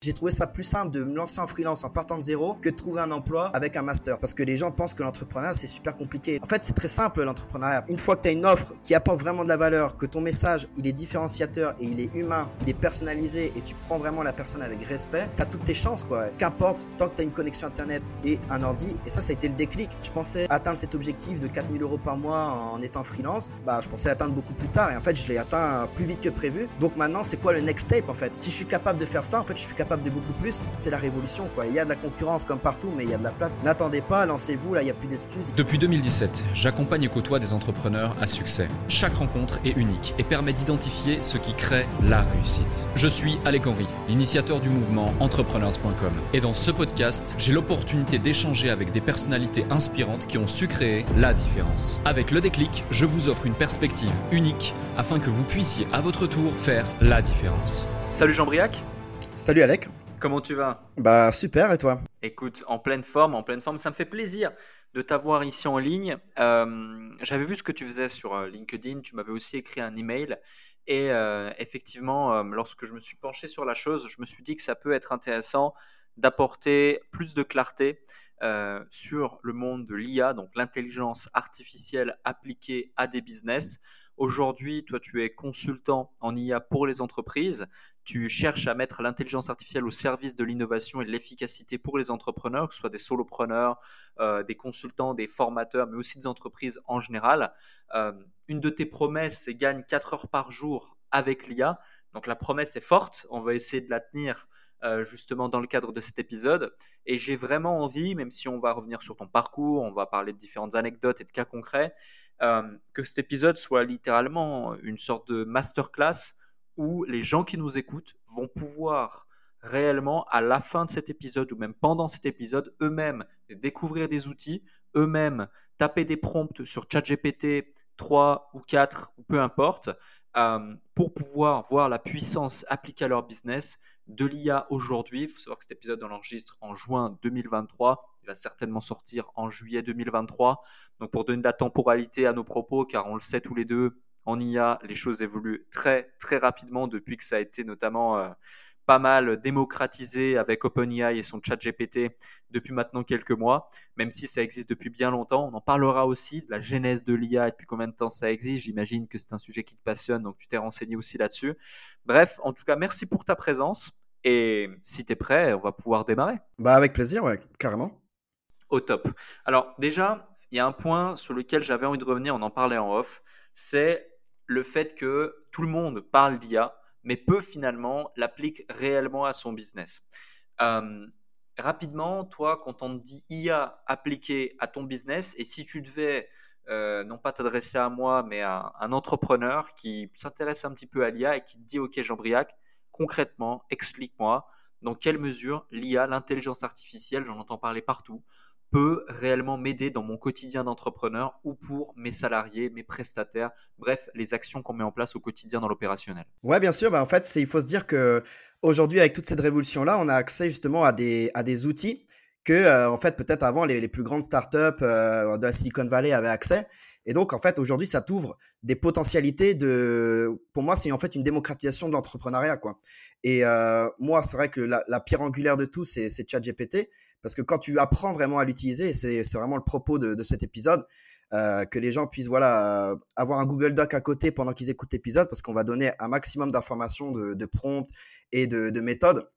J'ai trouvé ça plus simple de me lancer en freelance en partant de zéro que de trouver un emploi avec un master. Parce que les gens pensent que l'entrepreneuriat, c'est super compliqué. En fait, c'est très simple l'entrepreneuriat. Une fois que tu as une offre qui apporte vraiment de la valeur, que ton message, il est différenciateur et il est humain, il est personnalisé et tu prends vraiment la personne avec respect, tu as toutes tes chances, quoi. Qu'importe, tant que tu as une connexion Internet et un ordi. Et ça, ça a été le déclic. Je pensais atteindre cet objectif de 4000 euros par mois en étant freelance. Bah, je pensais atteindre beaucoup plus tard. Et en fait, je l'ai atteint plus vite que prévu. Donc maintenant, c'est quoi le next step, en fait? Si je suis capable de faire ça, en fait, je suis capable de beaucoup plus. C'est la révolution, quoi. Il y a de la concurrence comme partout, mais il y a de la place. N'attendez pas, lancez-vous, là, il n'y a plus d'excuses. Depuis 2017, j'accompagne et côtoie des entrepreneurs à succès. Chaque rencontre est unique et permet d'identifier ce qui crée la réussite. Je suis Alec Henry, l'initiateur du mouvement entrepreneurs.com. Et dans ce podcast, j'ai l'opportunité d'échanger avec des personnalités inspirantes qui ont su créer la différence. Avec le déclic, je vous offre une perspective unique afin que vous puissiez à votre tour faire la différence. Salut Jean-Briac Salut Alec. Comment tu vas? Bah super et toi? Écoute, en pleine forme, en pleine forme, ça me fait plaisir de t'avoir ici en ligne. Euh, j'avais vu ce que tu faisais sur euh, LinkedIn, tu m'avais aussi écrit un email et euh, effectivement, lorsque je me suis penché sur la chose, je me suis dit que ça peut être intéressant d'apporter plus de clarté sur le monde de l'IA, donc l'intelligence artificielle appliquée à des business. Aujourd'hui, toi, tu es consultant en IA pour les entreprises tu cherches à mettre l'intelligence artificielle au service de l'innovation et de l'efficacité pour les entrepreneurs, que ce soit des solopreneurs, euh, des consultants, des formateurs, mais aussi des entreprises en général. Euh, une de tes promesses, c'est gagne 4 heures par jour avec l'IA. Donc la promesse est forte, on va essayer de la tenir euh, justement dans le cadre de cet épisode. Et j'ai vraiment envie, même si on va revenir sur ton parcours, on va parler de différentes anecdotes et de cas concrets, que cet épisode soit littéralement une sorte de masterclass où les gens qui nous écoutent vont pouvoir réellement, à la fin de cet épisode ou même pendant cet épisode, eux-mêmes découvrir des outils, eux-mêmes taper des prompts sur ChatGPT 3 ou 4 ou peu importe, euh, pour pouvoir voir la puissance appliquée à leur business de l'IA aujourd'hui. Il faut savoir que cet épisode, on l'enregistre en juin 2023. Il va certainement sortir en juillet 2023. Donc pour donner de la temporalité à nos propos, car on le sait tous les deux, en IA, les choses évoluent très très rapidement depuis que ça a été notamment euh, pas mal démocratisé avec OpenAI et son chat GPT depuis maintenant quelques mois, même si ça existe depuis bien longtemps. On en parlera aussi de la genèse de l'IA et depuis combien de temps ça existe. J'imagine que c'est un sujet qui te passionne, donc tu t'es renseigné aussi là-dessus. Bref, en tout cas, merci pour ta présence. Et si tu es prêt, on va pouvoir démarrer. Bah avec plaisir, ouais, carrément. Au top. Alors déjà, il y a un point sur lequel j'avais envie de revenir, on en parlait en off, c'est le fait que tout le monde parle d'IA, mais peu finalement l'applique réellement à son business. Rapidement, toi, quand on te dit IA appliquée à ton business, et si tu devais euh, non pas t'adresser à moi, mais à un entrepreneur qui s'intéresse un petit peu à l'IA et qui te dit, OK, Jean-Briac, concrètement, explique-moi dans quelle mesure l'IA, l'intelligence artificielle, j'en entends parler partout, peut réellement m'aider dans mon quotidien d'entrepreneur ou pour mes salariés, mes prestataires, bref, les actions qu'on met en place au quotidien dans l'opérationnel. Ouais, bien sûr. Bah, en fait, il faut se dire que aujourd'hui, avec toute cette révolution-là, on a accès justement à des, à des outils que, euh, en fait, peut-être avant, les, les, plus grandes startups euh, de la Silicon Valley avaient accès. Et donc, en fait, aujourd'hui, ça t'ouvre des potentialités de. Pour moi, c'est en fait une démocratisation de l'entrepreneuriat, quoi. Et euh, moi, c'est vrai que la, la, pierre angulaire de tout, c'est ChatGPT. Parce que quand tu apprends vraiment à l'utiliser, c'est vraiment le propos de, cet épisode, euh, que les gens puissent voilà, avoir un Google Doc à côté pendant qu'ils écoutent l'épisode, parce qu'on va donner un maximum d'informations, de, de prompts et de, méthodes.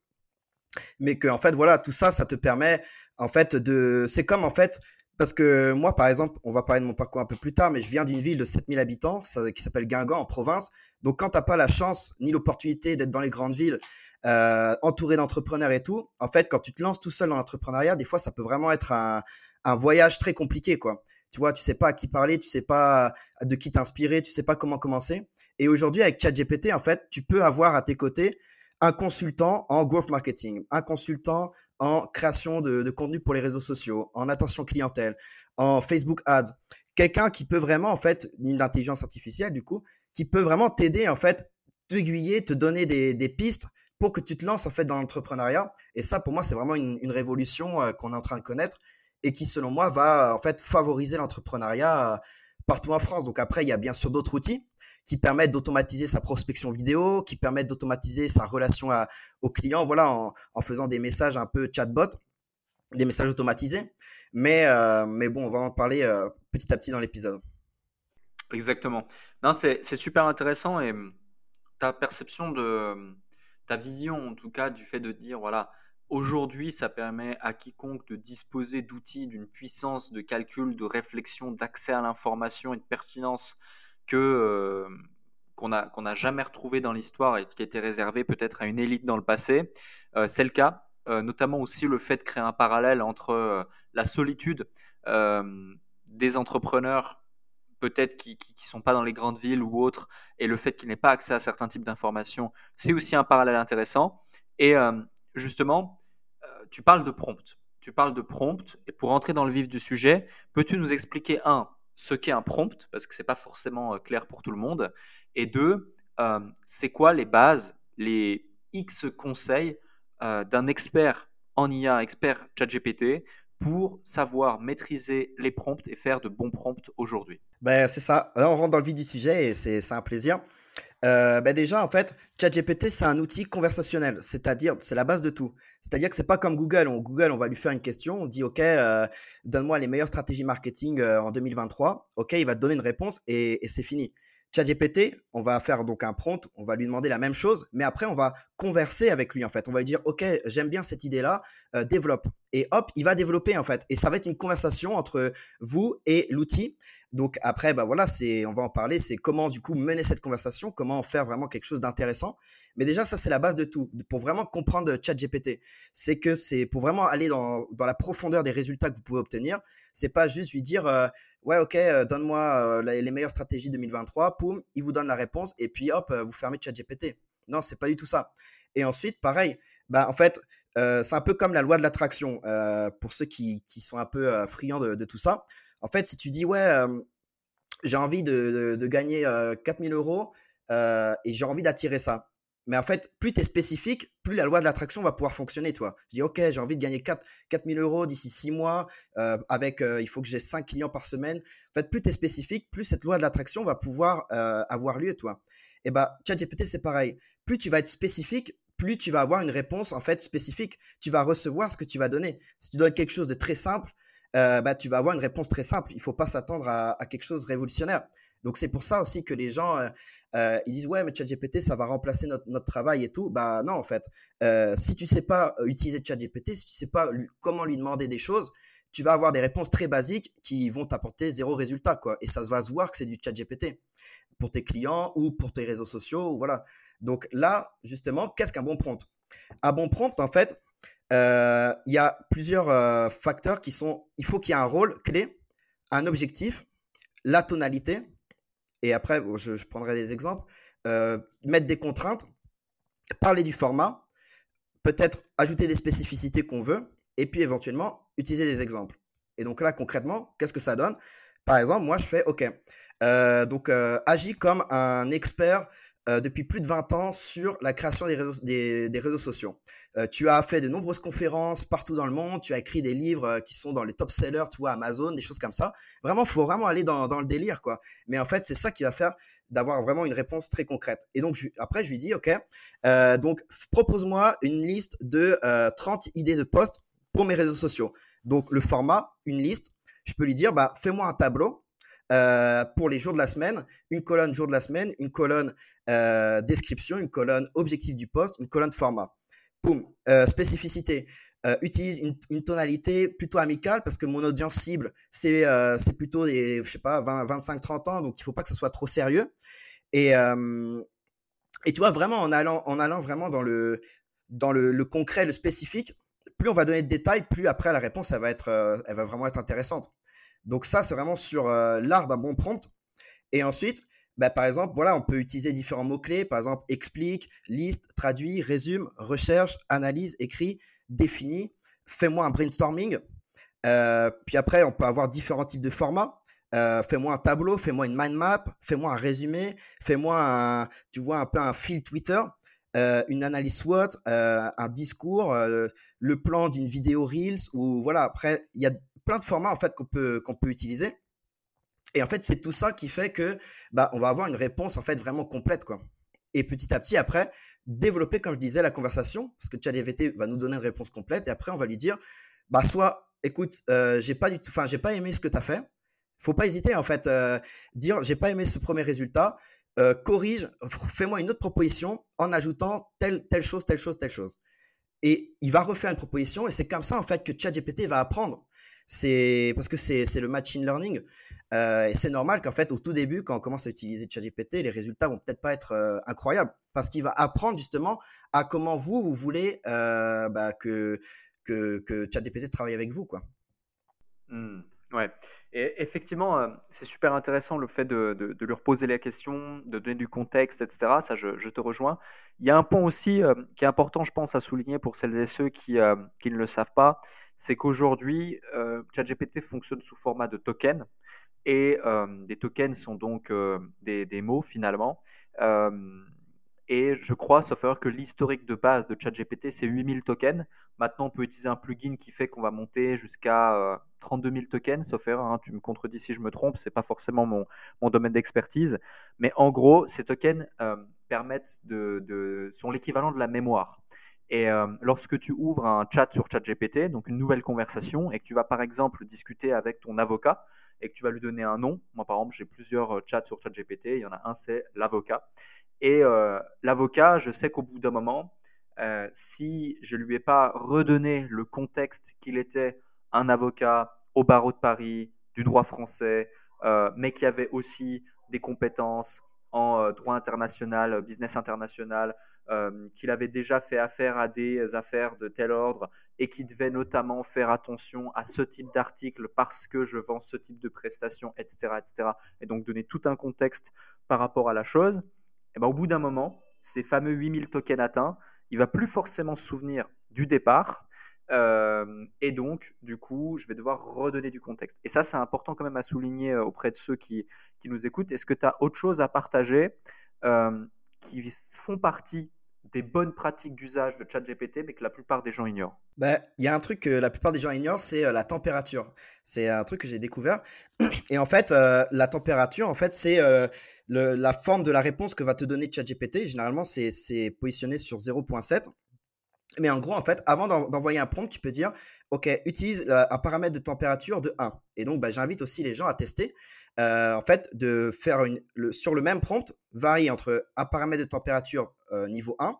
Mais que, en fait, voilà, tout ça, ça te permet, en fait, de. C'est comme, en fait, parce que moi, par exemple, on va parler de mon parcours un peu plus tard, mais je viens d'une ville de 7000 habitants qui s'appelle Guingamp, en province. Donc, quand tu n'as pas la chance ni l'opportunité d'être dans les grandes villes, euh, entouré d'entrepreneurs et tout, en fait, quand tu te lances tout seul dans l'entrepreneuriat, des fois, ça peut vraiment être un, un voyage très compliqué, quoi. Tu vois, tu sais pas à qui parler, tu sais pas de qui t'inspirer, tu sais pas comment commencer. Et aujourd'hui, avec ChatGPT, en fait, tu peux avoir à tes côtés un consultant en growth marketing, un consultant en création de, de contenu pour les réseaux sociaux, en attention clientèle, en Facebook Ads. Quelqu'un qui peut vraiment, en fait, une intelligence artificielle, du coup, qui peut vraiment t'aider, en fait, t'aiguiller, te donner des, des pistes pour que tu te lances en fait dans l'entrepreneuriat. Et ça, pour moi, c'est vraiment une, révolution euh, qu'on est en train de connaître et qui, selon moi, va en fait favoriser l'entrepreneuriat euh, partout en France. Donc après, il y a bien sûr d'autres outils qui permettent d'automatiser sa prospection vidéo, qui permettent d'automatiser sa relation au client, voilà, en, faisant des messages un peu chatbot, des messages automatisés. Mais, euh, mais bon, on va en parler euh, petit à petit dans l'épisode. Exactement. Non, c'est super intéressant et hum, ta perception de hum, ta vision, en tout cas, du fait de dire, voilà, Aujourd'hui, ça permet à quiconque de disposer d'outils d'une puissance de calcul, de réflexion, d'accès à l'information et de pertinence que euh, qu'on n'a jamais retrouvé dans l'histoire et qui était réservé peut-être à une élite dans le passé. Euh, c'est le cas, euh, notamment aussi le fait de créer un parallèle entre la solitude des entrepreneurs peut-être qui ne sont pas dans les grandes villes ou autres, et le fait qu'ils n'aient pas accès à certains types d'informations, c'est aussi un parallèle intéressant. Et justement, tu parles de prompt. Tu parles de prompt. Et pour entrer dans le vif du sujet, peux-tu nous expliquer, un, ce qu'est un prompt, parce que ce n'est pas forcément euh, clair pour tout le monde, et deux, euh, c'est quoi les bases, les X conseils euh, d'un expert en IA, expert ChatGPT, pour savoir maîtriser les prompts et faire de bons prompts aujourd'hui ben, C'est ça. Là, on rentre dans le vif du sujet et c'est un plaisir. Euh, ben déjà, en fait, ChatGPT, c'est un outil conversationnel, c'est-à-dire, c'est la base de tout. C'est-à-dire que c'est pas comme Google. On, Google, on va lui faire une question, on dit, OK, euh, donne-moi les meilleures stratégies marketing euh, en 2023. OK, il va te donner une réponse et, et c'est fini. ChatGPT, on va faire donc un prompt, on va lui demander la même chose, mais après, on va converser avec lui, en fait. On va lui dire, OK, j'aime bien cette idée-là, développe. Et hop, il va développer, en fait. Et ça va être une conversation entre vous et l'outil. Donc après, bah voilà, c'est, on va en parler, c'est comment du coup mener cette conversation, comment faire vraiment quelque chose d'intéressant. Mais déjà, ça c'est la base de tout. Pour vraiment comprendre ChatGPT, c'est que c'est pour vraiment aller dans, dans, la profondeur des résultats que vous pouvez obtenir. C'est pas juste lui dire, euh, ouais, ok, euh, donne-moi euh, les, meilleures stratégies 2023, poum, il vous donne la réponse et puis hop, vous fermez ChatGPT. Non, c'est pas du tout ça. Et ensuite, pareil, bah en fait, c'est un peu comme la loi de l'attraction pour ceux qui, qui, sont un peu friands de, de tout ça. En fait, si tu dis, ouais, j'ai envie de, gagner 4000 euros et j'ai envie d'attirer ça. Mais en fait, plus tu es spécifique, plus la loi de l'attraction va pouvoir fonctionner, toi. Je dis, OK, j'ai envie de gagner 4, 4000 euros d'ici 6 mois, avec, il faut que j'ai 5 clients par semaine. En fait, plus tu es spécifique, plus cette loi de l'attraction va pouvoir avoir lieu, toi. Et bah, ChatGPT, c'est pareil. Plus tu vas être spécifique, plus tu vas avoir une réponse, en fait, spécifique. Tu vas recevoir ce que tu vas donner. Si tu donnes quelque chose de très simple, euh, bah, tu vas avoir une réponse très simple. Il ne faut pas s'attendre à, quelque chose de révolutionnaire. Donc c'est pour ça aussi que les gens euh, euh, ils disent ouais mais ChatGPT ça va remplacer notre, notre, travail et tout. Bah non en fait. si tu sais pas utiliser ChatGPT, si tu sais pas comment lui demander des choses, tu vas avoir des réponses très basiques qui vont t'apporter zéro résultat quoi. Et ça va se voir que c'est du ChatGPT pour tes clients ou pour tes réseaux sociaux voilà. Donc là justement qu'est-ce qu'un bon prompt? Un bon prompt en fait euh, il y a plusieurs euh, facteurs qui sont. Il faut qu'il y ait un rôle clé, un objectif, la tonalité, et après, je, prendrai des exemples, euh, mettre des contraintes, parler du format, peut-être ajouter des spécificités qu'on veut, et puis éventuellement utiliser des exemples. Et donc là, concrètement, qu'est-ce que ça donne? Par exemple, moi, je fais OK. donc, agis comme un expert depuis plus de 20 ans sur la création des des réseaux sociaux. Euh, tu as fait de nombreuses conférences partout dans le monde, tu as écrit des livres euh, qui sont dans les top sellers, tu vois, Amazon, des choses comme ça. Vraiment, il faut vraiment aller dans, le délire, quoi. Mais en fait, c'est ça qui va faire d'avoir vraiment une réponse très concrète. Et donc, après, je lui dis, OK, euh, donc propose-moi une liste de 30 idées de posts pour mes réseaux sociaux. Donc, le format, une liste, je peux lui dire, bah, fais-moi un tableau pour les jours de la semaine, une colonne jour de la semaine, une colonne description, une colonne objectif du poste, une colonne format. Boum, euh, spécificité. Euh, utilise une, tonalité plutôt amicale parce que mon audience cible, c'est euh, plutôt des, je sais pas, 20, 25, 30 ans, donc il faut pas que ça soit trop sérieux. Et, et tu vois, vraiment, en allant, en allant vraiment dans le, dans le, concret, le spécifique, plus on va donner de détails, plus après la réponse, elle va, être, elle va vraiment être intéressante. Donc ça, c'est vraiment sur l'art d'un bon prompt. Et ensuite, bah, par exemple, voilà, on peut utiliser différents mots-clés, par exemple, explique, liste, traduit, résume, recherche, analyse, écrit, définit, fais-moi un brainstorming. Euh, puis après, on peut avoir différents types de formats. Euh, fais-moi un tableau, fais-moi une mind map, fais-moi un résumé, fais-moi un, tu vois, un peu un fil Twitter, euh, une analyse SWOT, un discours, le plan d'une vidéo Reels, ou voilà, après, il y a plein de formats en fait qu'on peut, qu'on peut utiliser. Et en fait, c'est tout ça qui fait que bah, on va avoir une réponse en fait vraiment complète. Quoi. Et petit à petit, après, développer, comme je disais, la conversation, parce que ChatGPT va nous donner une réponse complète, et après, on va lui dire, bah, soit, écoute, euh, j'ai pas du tout, enfin, j'ai pas aimé ce que tu as fait. Faut pas hésiter, en fait, euh, dire, j'ai pas aimé ce premier résultat, euh, corrige, fais-moi une autre proposition en ajoutant telle, telle chose, telle chose, telle chose. Et il va refaire une proposition, et c'est comme ça, en fait, que ChatGPT va apprendre. C'est parce que c'est le machine learning. Euh, et c'est normal qu'en fait, au tout début, quand on commence à utiliser ChatGPT, les résultats vont peut-être pas être euh, incroyables parce qu'il va apprendre justement à comment vous, vous voulez euh, bah, que, que, ChatGPT travaille avec vous. Quoi. Mmh, ouais. Et effectivement, c'est super intéressant le fait de, de, de, lui reposer la question, de donner du contexte, etc. Ça, je, je te rejoins. Il y a un point aussi qui est important, je pense, à souligner pour celles et ceux qui, qui ne le savent pas, c'est qu'aujourd'hui, ChatGPT fonctionne sous format de token. Et des tokens sont donc des, mots finalement. et je crois, sauf erreur, que l'historique de base de ChatGPT, c'est 8000 tokens. Maintenant, on peut utiliser un plugin qui fait qu'on va monter jusqu'à 32 000 tokens, sauf erreur. Hein, tu me contredis si je me trompe, c'est pas forcément mon, domaine d'expertise. Mais en gros, ces tokens permettent de, sont l'équivalent de la mémoire. Et lorsque tu ouvres un chat sur ChatGPT, donc une nouvelle conversation, et que tu vas par exemple discuter avec ton avocat, et que tu vas lui donner un nom. Moi, par exemple, j'ai plusieurs euh, chats sur ChatGPT. Il y en a un, c'est l'avocat. Et euh, l'avocat, je sais qu'au bout d'un moment, euh, si je lui ai pas redonné le contexte qu'il était un avocat au barreau de Paris, du droit français, mais qui avait aussi des compétences en droit international, business international, euh, qu'il avait déjà fait affaire à des affaires de tel ordre et qui devait notamment faire attention à ce type d'article parce que je vends ce type de prestations, etc., etc. Et donc donner tout un contexte par rapport à la chose. Et ben, au bout d'un moment, ces fameux 8000 tokens atteints, il va plus forcément se souvenir du départ. Euh, et donc, du coup, je vais devoir redonner du contexte. Et ça, c'est important quand même à souligner euh, auprès de ceux qui, qui nous écoutent. Est-ce que tu as autre chose à partager qui font partie des bonnes pratiques d'usage de ChatGPT, mais que la plupart des gens ignorent? Bah, Il y a un truc que la plupart des gens ignorent, c'est euh, la température. C'est un truc que j'ai découvert. Et en fait, euh, la température, en fait, c'est euh, la forme de la réponse que va te donner ChatGPT. Généralement, c'est positionné sur 0.7. Mais en gros, en fait, avant d'envoyer un prompt, tu peux dire, OK, utilise un paramètre de température de 1. Et donc, bah, j'invite aussi les gens à tester. en fait, de faire une, sur le même prompt, varie entre un paramètre de température euh, niveau 1.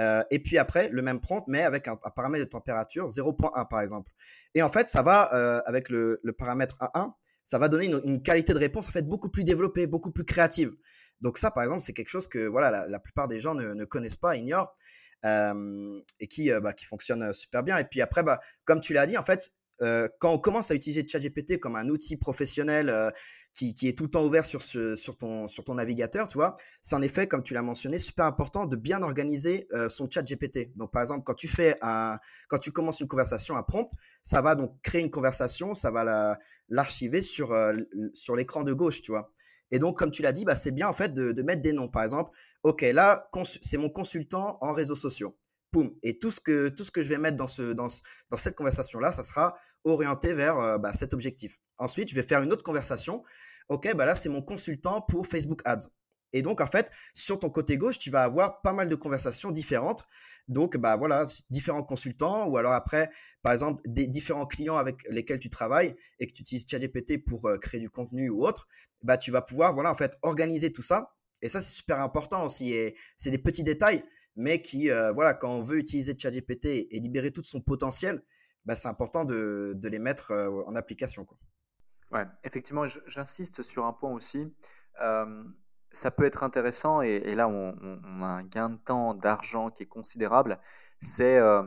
Euh, et puis après, le même prompt, mais avec un, paramètre de température 0.1 par exemple. Et en fait, ça va, euh, avec le, paramètre A1, ça va donner une, qualité de réponse en fait beaucoup plus développée, beaucoup plus créative. Donc ça, par exemple, c'est quelque chose que voilà, la, plupart des gens ne, connaissent pas, ignorent, et qui, bah, qui fonctionne super bien. Et puis après, bah, comme tu l'as dit, en fait, quand on commence à utiliser ChatGPT comme un outil professionnel qui, est tout le temps ouvert sur, ce, sur, ton, sur ton navigateur, tu vois, c'est en effet, comme tu l'as mentionné, super important de bien organiser son chat GPT. Donc, par exemple, quand tu fais un, quand tu commences une conversation, un prompt, ça va donc créer une conversation, ça va l'archiver sur, sur l'écran de gauche, tu vois. Et donc, comme tu l'as dit, bah, c'est bien en fait de, mettre des noms. Par exemple, OK, là, c'est mon consultant en réseaux sociaux. Poum. Et tout ce que, tout ce que je vais mettre dans, ce, dans cette conversation-là, ça sera orienté vers euh, bah, cet objectif. Ensuite, je vais faire une autre conversation. OK, bah là, c'est mon consultant pour Facebook Ads. Et donc, en fait, sur ton côté gauche, tu vas avoir pas mal de conversations différentes. Donc, bah voilà, différents consultants, ou alors après, par exemple, des différents clients avec lesquels tu travailles et que tu utilises ChatGPT pour euh, créer du contenu ou autre, bah tu vas pouvoir, voilà, en fait, organiser tout ça. Et ça, c'est super important aussi. Et c'est des petits détails, mais qui, euh, voilà, quand on veut utiliser ChatGPT et libérer tout son potentiel, bah, c'est important de, de, les mettre euh, en application. Quoi. Ouais, effectivement, j'insiste sur un point aussi. Ça peut être intéressant, et, là, on, a un gain de temps, d'argent qui est considérable. C'est, euh,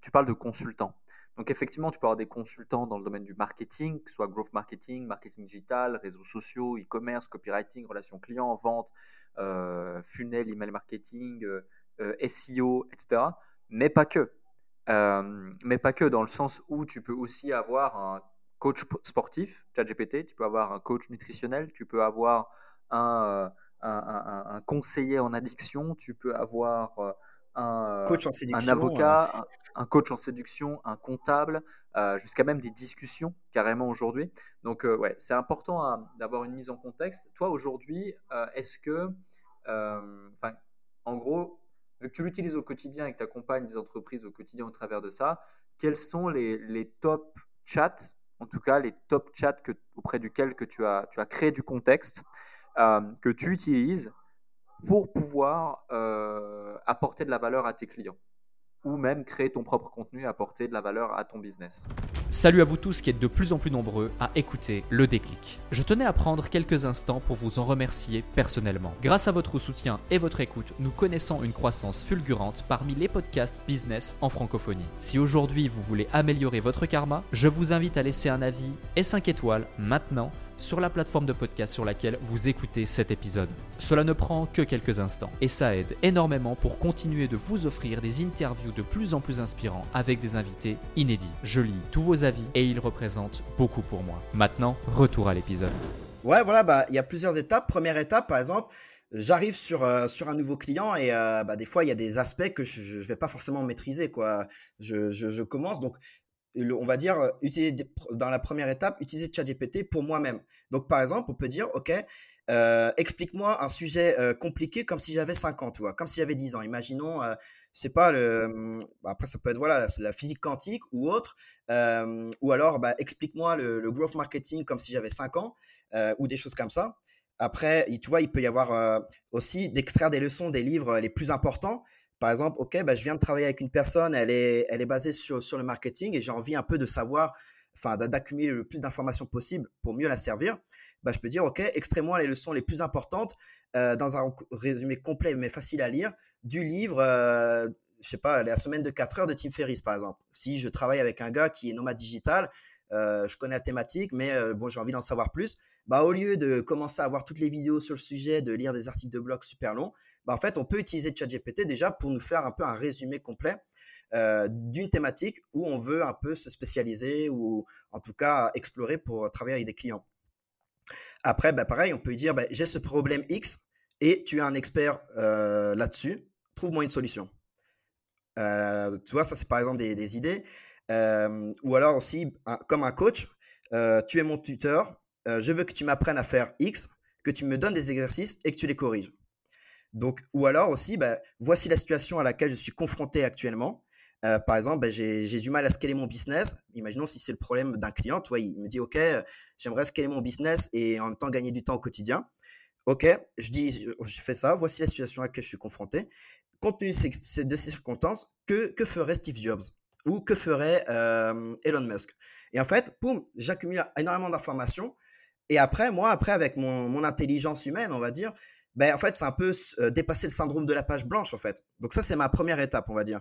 tu parles de consultants. Donc, effectivement, tu peux avoir des consultants dans le domaine du marketing, soit growth marketing, marketing digital, réseaux sociaux, e-commerce, copywriting, relations clients, vente, euh, funnel, email marketing, SEO, etc. Mais pas que. Euh, mais pas que, dans le sens où tu peux aussi avoir un coach sportif, ChatGPT, tu peux avoir un coach nutritionnel, tu peux avoir euh, un, conseiller en addiction, tu peux avoir un, coach en séduction, un avocat, un, coach en séduction, un comptable, jusqu'à même des discussions carrément aujourd'hui. Donc ouais, c'est important d'avoir une mise en contexte. Toi aujourd'hui, est-ce que, enfin, en gros, vu que tu l'utilises au quotidien et que tu accompagnes des entreprises au quotidien au travers de ça, quels sont les, les top chats, en tout cas les top chats que, auprès duquel que tu as, tu as créé du contexte, euh, que tu utilises pour pouvoir euh, apporter de la valeur à tes clients ou même créer ton propre contenu et apporter de la valeur à ton business. Salut à vous tous qui êtes de plus en plus nombreux à écouter le déclic. Je tenais à prendre quelques instants pour vous en remercier personnellement. Grâce à votre soutien et votre écoute, nous connaissons une croissance fulgurante parmi les podcasts business en francophonie. Si aujourd'hui vous voulez améliorer votre karma, je vous invite à laisser un avis et 5 étoiles maintenant sur la plateforme de podcast sur laquelle vous écoutez cet épisode. Cela ne prend que quelques instants et ça aide énormément pour continuer de vous offrir des interviews de plus en plus inspirants avec des invités inédits. Je lis tous vos avis et ils représentent beaucoup pour moi. Maintenant, retour à l'épisode. Ouais, voilà, bah il y a plusieurs étapes. Première étape, par exemple, j'arrive sur, euh, sur un nouveau client et euh, bah, des fois il y a des aspects que je ne vais pas forcément maîtriser quoi. Je, je, je, commence donc on va dire, euh, utiliser dans la première étape, utiliser ChatGPT pour moi-même. Donc, par exemple, on peut dire, OK, euh, explique-moi un sujet euh, compliqué comme si j'avais 5 ans, tu vois, comme si j'avais 10 ans. Imaginons, c'est pas le. Hum, après, ça peut être voilà, la, physique quantique ou autre. ou alors, bah, explique-moi le, le, growth marketing comme si j'avais 5 ans ou des choses comme ça. Après, tu vois, il peut y avoir aussi d'extraire des leçons des livres les plus importants par exemple, OK, bah, je viens de travailler avec une personne, elle est, elle est basée sur, sur le marketing et j'ai envie un peu de savoir, enfin, d'accumuler le plus d'informations possible pour mieux la servir. Bah, je peux dire, OK, extrais-moi les leçons les plus importantes euh, dans un résumé complet mais facile à lire du livre, euh, je sais pas, la semaine de 4 heures de Tim Ferriss, par exemple. Si je travaille avec un gars qui est nomade digital, euh, je connais la thématique, mais euh, bon, j'ai envie d'en savoir plus. Bah, au lieu de commencer à voir toutes les vidéos sur le sujet, de lire des articles de blog super longs, bah, en fait, on peut utiliser ChatGPT déjà pour nous faire un peu un résumé complet euh, d'une thématique où on veut un peu se spécialiser ou en tout cas explorer pour travailler avec des clients. Après, bah, pareil, on peut dire, bah, j'ai ce problème X et tu es un expert euh, là-dessus, trouve-moi une solution. Euh, tu vois, ça c'est par exemple des, idées. ou alors aussi, comme un coach, tu es mon tuteur, je veux que tu m'apprennes à faire X, que tu me donnes des exercices et que tu les corriges. Donc, ou alors aussi, bah, voici la situation à laquelle je suis confronté actuellement. Euh, par exemple, bah, j'ai du mal à scaler mon business. Imaginons si c'est le problème d'un client, toi, il me dit, OK, j'aimerais scaler mon business et en même temps gagner du temps au quotidien. OK, je dis, je fais ça, voici la situation à laquelle je suis confronté. Compte tenu de ces, circonstances, que, que ferait Steve Jobs ou que ferait euh, Elon Musk? Et en fait, poum, j'accumule énormément d'informations. Et après, moi, après, avec mon, intelligence humaine, on va dire, ben, en fait, c'est un peu euh, dépasser le syndrome de la page blanche, en fait. Donc ça, c'est ma première étape, on va dire.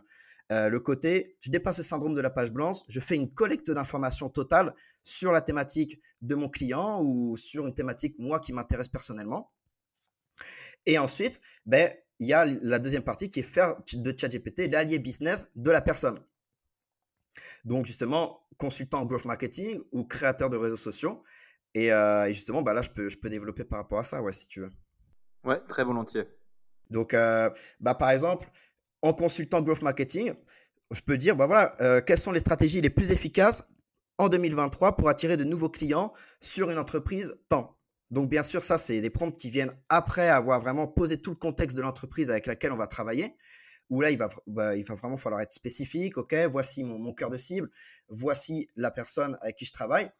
Euh, le côté, je dépasse le syndrome de la page blanche, je fais une collecte d'informations totale sur la thématique de mon client ou sur une thématique, moi, qui m'intéresse personnellement. Et ensuite, ben, il y a la deuxième partie qui est faire de ChatGPT l'allié business de la personne. Donc, justement, consultant growth marketing ou créateur de réseaux sociaux. Et, euh, justement, ben là, je peux, je peux développer par rapport à ça, ouais, si tu veux. Ouais, très volontiers. Donc, euh, bah, par exemple, en consultant Growth Marketing, je peux dire, bah voilà, euh, quelles sont les stratégies les plus efficaces en 2023 pour attirer de nouveaux clients sur une entreprise tant? Donc, bien sûr, ça, c'est des prompts qui viennent après avoir vraiment posé tout le contexte de l'entreprise avec laquelle on va travailler. Où là, il va, bah, il va vraiment falloir être spécifique. OK, voici mon, mon cœur de cible. Voici la personne avec qui je travaille.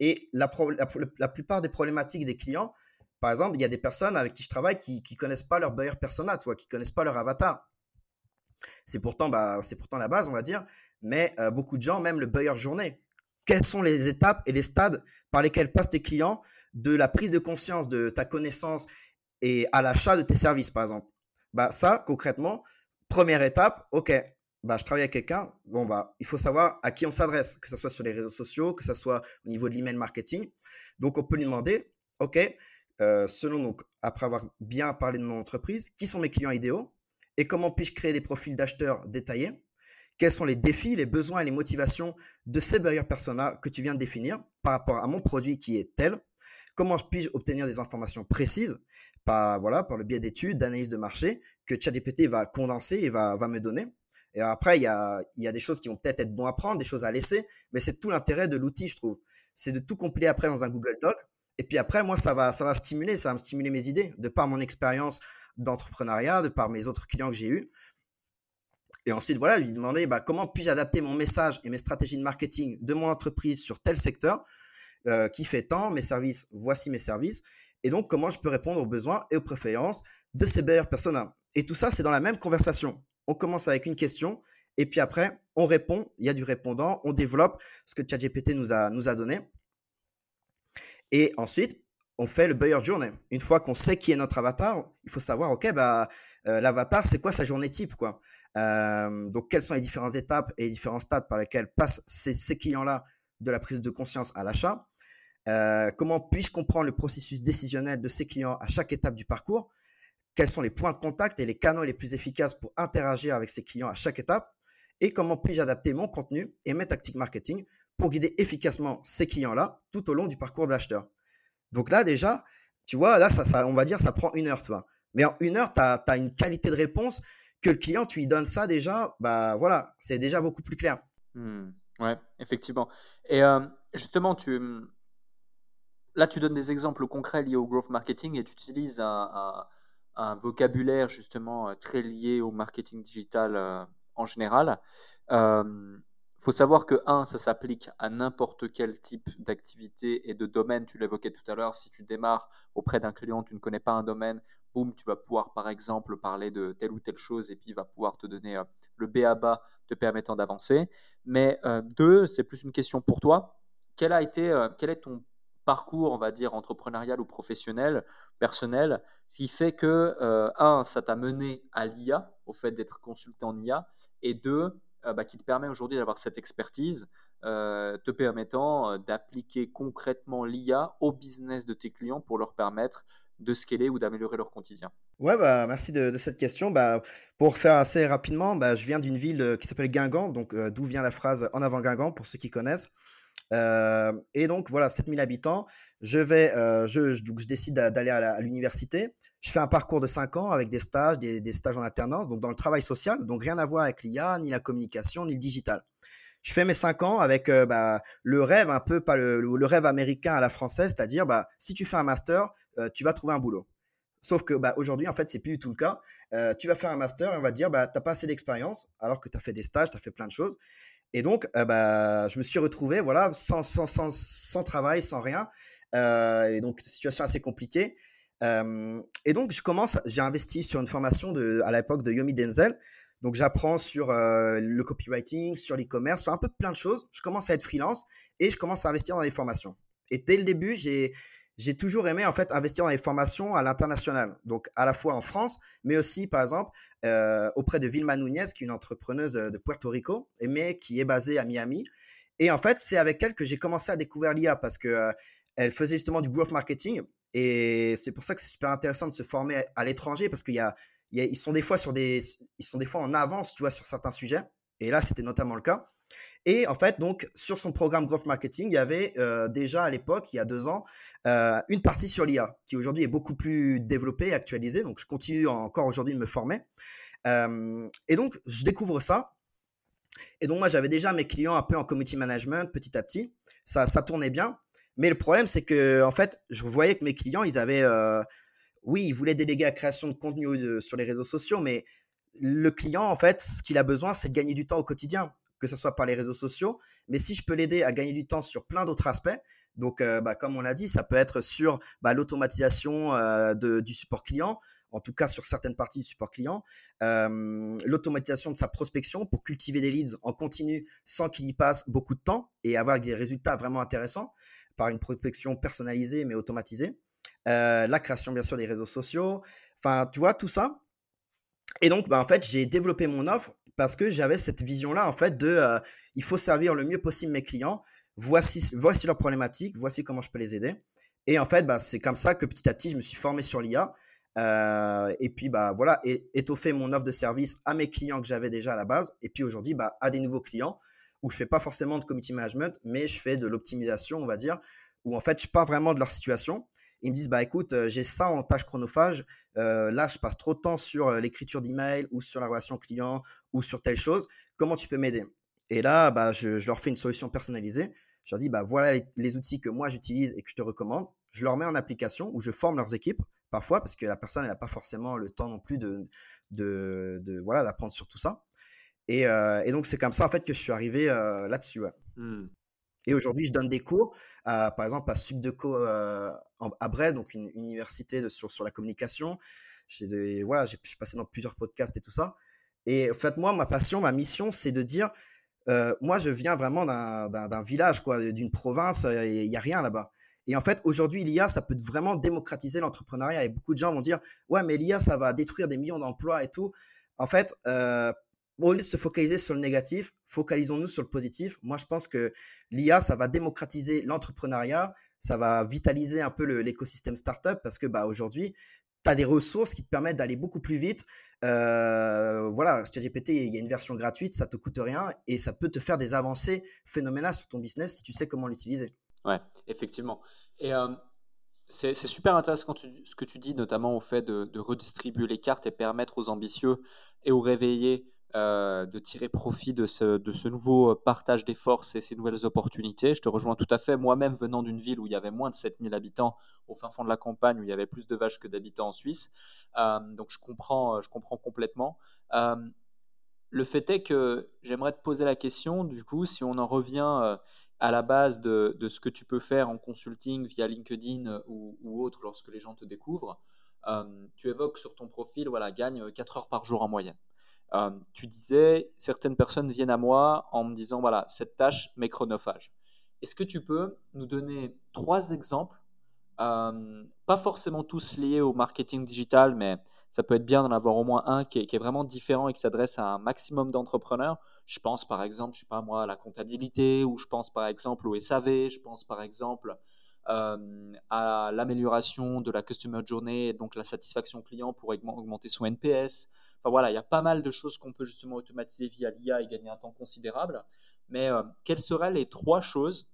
Et la, plupart des problématiques des clients, par exemple, il y a des personnes avec qui je travaille qui ne connaissent pas leur buyer persona, tu vois, qui connaissent pas leur avatar. C'est pourtant, bah, c'est pourtant la base, on va dire. Mais euh, beaucoup de gens, même le buyer journée. Quelles sont les étapes et les stades par lesquels passent tes clients de la prise de conscience de ta connaissance et à l'achat de tes services, par exemple? Bah, Ça, concrètement, première étape, OK, bah, je travaille avec quelqu'un, bon, bah, il faut savoir à qui on s'adresse, que ce soit sur les réseaux sociaux, que ce soit au niveau de l'email marketing. Donc, on peut lui demander, OK, euh, selon donc, après avoir bien parlé de mon entreprise, qui sont mes clients idéaux et comment puis-je créer des profils d'acheteurs détaillés? Quels sont les défis, les besoins et les motivations de ces buyers persona que tu viens de définir par rapport à mon produit qui est tel? Comment puis-je obtenir des informations précises par, voilà, par le biais d'études, d'analyses de marché que ChatGPT va condenser et va me donner? Et après, il y a, y a des choses qui vont peut-être être bon à prendre, des choses à laisser, mais c'est tout l'intérêt de l'outil, je trouve. C'est de tout compiler après dans un Google Doc. Et puis après, moi, ça va, ça va stimuler, ça va me stimuler mes idées, de par mon expérience d'entrepreneuriat, de par mes autres clients que j'ai eus. Et ensuite, voilà, lui demander bah, comment puis-je adapter mon message et mes stratégies de marketing de mon entreprise sur tel secteur euh, qui fait tant, mes services, voici mes services. Et donc, comment je peux répondre aux besoins et aux préférences de ces meilleurs personas. Et tout ça, c'est dans la même conversation. On commence avec une question et puis après, on répond. Il y a du répondant, on développe ce que ChatGPT nous a, nous a donné. Et ensuite, on fait le buyer journey. Une fois qu'on sait qui est notre avatar, il faut savoir, OK, bah, euh, l'avatar, c'est quoi sa journée type quoi? Euh, Donc, quelles sont les différentes étapes et les différents stades par lesquels passent ces, clients-là de la prise de conscience à l'achat? Euh, Comment puis-je comprendre le processus décisionnel de ces clients à chaque étape du parcours? Quels sont les points de contact et les canaux les plus efficaces pour interagir avec ces clients à chaque étape Et comment puis-je adapter mon contenu et mes tactiques marketing pour guider efficacement ces clients-là tout au long du parcours de l'acheteur donc là, déjà, tu vois, là, ça, on va dire, ça prend une heure, tu vois. Mais en une heure, tu as, une qualité de réponse que le client, tu lui donnes ça déjà, bah voilà, c'est déjà beaucoup plus clair. Mmh. ouais, effectivement. Et euh, justement, tu, là, tu donnes des exemples concrets liés au growth marketing et tu utilises un, vocabulaire justement euh, très lié au marketing digital euh, en général faut savoir que, un, ça s'applique à n'importe quel type d'activité et de domaine. Tu l'évoquais tout à l'heure, si tu démarres auprès d'un client, tu ne connais pas un domaine, boum, tu vas pouvoir par exemple parler de telle ou telle chose et puis il va pouvoir te donner euh, le B à te permettant d'avancer. Mais euh, deux, c'est plus une question pour toi. Quel a été, euh, quel est ton parcours, on va dire, entrepreneurial ou professionnel, personnel, qui fait que, un, ça t'a mené à l'IA, au fait d'être consultant en IA, et deux, euh, bah, qui te permet aujourd'hui d'avoir cette expertise, euh, te permettant euh, d'appliquer concrètement l'IA au business de tes clients pour leur permettre de scaler ou d'améliorer leur quotidien Ouais, bah, merci de, cette question. Bah, pour faire assez rapidement, bah, je viens d'une ville qui s'appelle Guingamp, donc d'où vient la phrase en avant Guingamp pour ceux qui connaissent. Et donc voilà, 7000 habitants. Je vais, donc je décide d'aller à l'université. Je fais un parcours de 5 ans avec des stages, des, stages en alternance, donc dans le travail social, donc rien à voir avec l'IA, ni la communication, ni le digital. Je fais mes 5 ans avec bah, le rêve un peu, pas le, rêve américain à la française, c'est-à-dire bah, si tu fais un master, tu vas trouver un boulot. Sauf que bah, aujourd'hui, en fait, c'est plus du tout le cas. Tu vas faire un master et on va te dire, bah, tu n'as pas assez d'expérience, alors que tu as fait des stages, tu as fait plein de choses. Et donc, bah, je me suis retrouvé voilà, sans, sans, sans, travail, sans rien. et donc, situation assez compliquée et donc, je commence, j'ai investi sur une formation de, à l'époque de Yomi Denzel. Donc, j'apprends sur le copywriting, sur l'e-commerce, sur un peu plein de choses. Je commence à être freelance et je commence à investir dans les formations. Et dès le début, j'ai, j'ai toujours aimé en fait investir dans les formations à l'international. Donc, à la fois en France, mais aussi, par exemple, auprès de Vilma Nunez, qui est une entrepreneuse de Puerto Rico, mais qui est basée à Miami. Et en fait, c'est avec elle que j'ai commencé à découvrir l'IA parce que elle faisait justement du growth marketing et c'est pour ça que c'est super intéressant de se former à, l'étranger parce qu'il y a, ils sont des fois sur des, ils sont des fois en avance, tu vois, sur certains sujets. Et là, c'était notamment le cas. Et en fait, donc, sur son programme Growth Marketing, il y avait euh, déjà à l'époque, il y a deux ans, euh, une partie sur l'IA, qui aujourd'hui est beaucoup plus développée actualisée. Donc, je continue encore aujourd'hui de me former. Euh, et donc, je découvre ça. Et donc, moi, j'avais déjà mes clients un peu en community management petit à petit. Ça, ça tournait bien. Mais le problème, c'est que, en fait, je voyais que mes clients, ils avaient, oui, ils voulaient déléguer la création de contenu sur les réseaux sociaux, mais le client, en fait, ce qu'il a besoin, c'est de gagner du temps au quotidien, que ce soit par les réseaux sociaux. Mais si je peux l'aider à gagner du temps sur plein d'autres aspects, donc, euh, bah, comme on l'a dit, ça peut être sur bah, l'automatisation euh, du support client, en tout cas sur certaines parties du support client, l'automatisation de sa prospection pour cultiver des leads en continu sans qu'il y passe beaucoup de temps et avoir des résultats vraiment intéressants par une prospection personnalisée mais automatisée. Euh, la création bien sûr des réseaux sociaux. Enfin, tu vois, tout ça. Et donc, bah, en fait, j'ai développé mon offre parce que j'avais cette vision-là, en fait, de euh, il faut servir le mieux possible mes clients. Voici, voici leurs problématiques, voici comment je peux les aider. Et en fait, bah, c'est comme ça que petit à petit, je me suis formé sur l'IA. Euh, et puis, bah, voilà, étoffer mon offre de service à mes clients que j'avais déjà à la base. Et puis aujourd'hui, bah, à des nouveaux clients où je fais pas forcément de committee management, mais je fais de l'optimisation, on va dire, où en fait, je pars vraiment de leur situation. Ils me disent, bah écoute, j'ai ça en tâche chronophage. Là, je passe trop de temps sur l'écriture d'email ou sur la relation client ou sur telle chose. Comment tu peux m'aider? Et là, bah, je, leur fais une solution personnalisée. Je leur dis, bah voilà les, outils que moi j'utilise et que je te recommande. Je leur mets en application ou je forme leurs équipes parfois parce que la personne n'a pas forcément le temps non plus de, de, voilà d'apprendre sur tout ça. Et, donc c'est comme ça en fait que je suis arrivé là-dessus. Mmh. Et aujourd'hui, je donne des cours, par exemple à Subdeco euh, à Brest, donc une, université sur, la communication. Des, voilà, je suis passé dans plusieurs podcasts et tout ça. Et en fait, moi, ma passion, ma mission, c'est de dire, euh, moi, je viens vraiment d'un village, quoi, d'une province, il n'y a rien là-bas. Et en fait, aujourd'hui, l'IA, ça peut vraiment démocratiser l'entrepreneuriat. Et beaucoup de gens vont dire, ouais, mais l'IA, ça va détruire des millions d'emplois et tout. En fait, euh, au lieu de se focaliser sur le négatif, focalisons-nous sur le positif. Moi, je pense que l'IA, ça va démocratiser l'entrepreneuriat, ça va vitaliser un peu l'écosystème startup parce que bah, aujourd'hui, tu as des ressources qui te permettent d'aller beaucoup plus vite. Euh, voilà, ChatGPT, il y a une version gratuite, ça te coûte rien et ça peut te faire des avancées phénoménales sur ton business si tu sais comment l'utiliser. Ouais, effectivement. Et euh, c'est super intéressant ce que tu dis, notamment au fait de, redistribuer les cartes et permettre aux ambitieux et aux réveillés de tirer profit de ce, nouveau euh, partage des forces et ces nouvelles opportunités. Je te rejoins tout à fait. Moi-même, venant d'une ville où il y avait moins de 7000 habitants, au fin fond de la campagne, où il y avait plus de vaches que d'habitants en Suisse, euh, donc je comprends, je comprends complètement. le fait est que j'aimerais te poser la question, du coup, si on en revient à la base de, ce que tu peux faire en consulting via LinkedIn ou, ou autre lorsque les gens te découvrent, tu évoques sur ton profil, voilà, gagne 4 heures par jour en moyenne. Euh, tu disais, certaines personnes viennent à moi en me disant, voilà, cette tâche m'est chronophage. Est-ce que tu peux nous donner trois exemples, euh, pas forcément tous liés au marketing digital, mais ça peut être bien d'en avoir au moins un qui est, vraiment différent et qui s'adresse à un maximum d'entrepreneurs. Je pense par exemple, je sais pas moi, à la comptabilité, ou je pense par exemple au SAV, je pense par exemple euh, à l'amélioration de la customer journey, donc la satisfaction client pour augmenter son NPS, voilà, il y a pas mal de choses qu'on peut justement automatiser via l'IA et gagner un temps considérable. Mais euh, quelles seraient les trois choses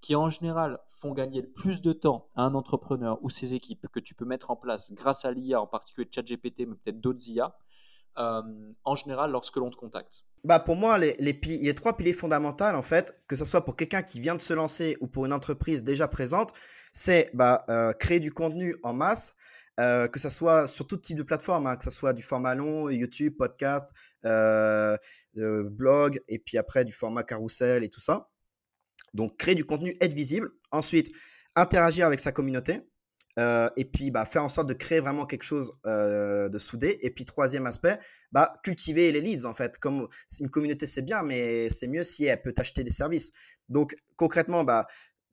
qui en général font gagner le plus de temps à un entrepreneur ou ses équipes que tu peux mettre en place grâce à l'IA, en particulier ChatGPT, mais peut-être d'autres IA, euh, en général lorsque l'on te contacte? Bah pour moi, les, les, trois piliers fondamentaux, en fait, que ce soit pour quelqu'un qui vient de se lancer ou pour une entreprise déjà présente, c'est bah, euh, créer du contenu en masse, euh, que ça soit sur tout type de plateforme, hein, que ça soit du format long, YouTube, podcast, euh, euh, blog, et puis après du format carousel et tout ça. Donc créer du contenu, être visible. Ensuite, interagir avec sa communauté. et puis bah, faire en sorte de créer vraiment quelque chose de soudé. Et puis troisième aspect, bah, cultiver les leads en fait. Comme une communauté c'est bien, mais c'est mieux si elle peut t'acheter des services. Donc concrètement, bah,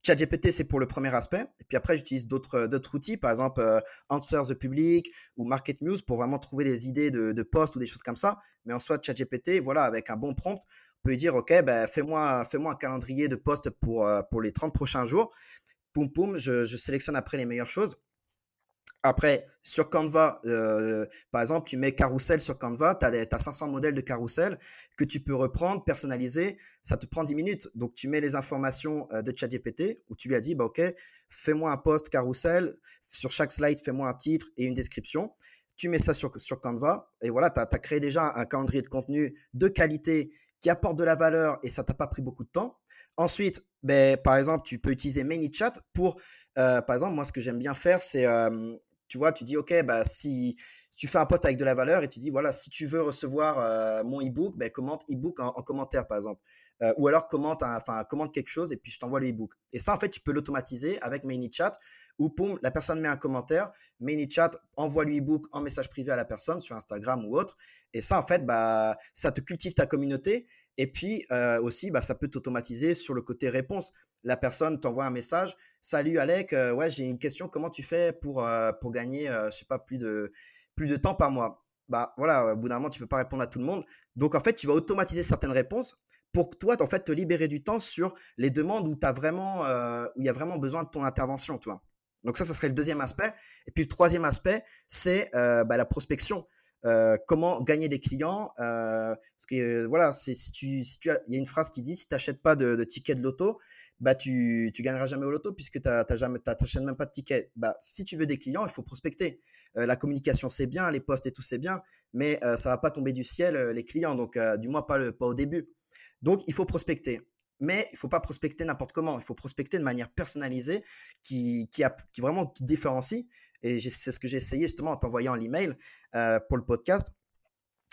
ChatGPT, c'est pour le premier aspect. Et puis après, j'utilise d'autres, euh, outils, par exemple euh, Answer the Public ou Market News pour vraiment trouver des idées de, de ou des choses comme ça. Mais en soi, ChatGPT, voilà, avec un bon prompt, on peut lui dire, OK, ben, fais-moi, un calendrier de posts pour, euh, les 30 prochains jours. Poum, poum, je sélectionne après les meilleures choses. Après, sur Canva, euh, par exemple, tu mets carousel sur Canva, tu as, 500 modèles de carousel que tu peux reprendre, personnaliser, ça te prend 10 minutes. Donc, tu mets les informations euh, de ChatGPT où tu lui as dit, bah, OK, fais-moi un post carousel, sur chaque slide, fais-moi un titre et une description. Tu mets ça sur, sur Canva et voilà, tu as, créé déjà un calendrier de contenu de qualité qui apporte de la valeur et ça t'a pas pris beaucoup de temps. Ensuite, ben, par exemple, tu peux utiliser ManyChat pour, euh, par exemple, moi, ce que j'aime bien faire, c'est tu vois, tu dis, OK, bah, si tu fais un post avec de la valeur et tu dis, voilà, si tu veux recevoir mon e-book, ben, commente e-book en, commentaire, par exemple. Ou alors commente, enfin, commente quelque chose et puis je t'envoie le e-book. Et ça, en fait, tu peux l'automatiser avec ManyChat où, poum, la personne met un commentaire, ManyChat envoie le e-book en message privé à la personne sur Instagram ou autre. Et ça, en fait, bah, ça te cultive ta communauté. Et puis aussi, bah, ça peut t'automatiser sur le côté réponse la personne t'envoie un message Salut Alec, euh, ouais, j'ai une question. Comment tu fais pour, euh, pour gagner, euh, je sais pas, plus de, plus de temps par mois? Bah voilà, au bout d'un moment, tu peux pas répondre à tout le monde. Donc en fait, tu vas automatiser certaines réponses pour que toi, en fait, te libérer du temps sur les demandes où, vraiment, où il y a vraiment besoin de ton intervention, toi. Donc ça, ça serait le deuxième aspect. Et puis le troisième aspect, c'est bah, la prospection. comment gagner des clients. parce que voilà, c'est si tu, si tu il y a une phrase qui dit si tu n'achètes pas de, de tickets de loto, bah tu, tu gagneras jamais au loto puisque tu n'achètes même pas de tickets. Bah, si tu veux des clients, il faut prospecter. la communication, c'est bien, les posts et tout, c'est bien, mais ça va pas tomber du ciel, les clients, donc du moins pas, le, pas au début. Donc, il faut prospecter. Mais il faut pas prospecter n'importe comment. Il faut prospecter de manière personnalisée qui, qui, a, qui vraiment te différencie. Et c'est ce que j'ai essayé justement en t'envoyant l'email euh, pour le podcast.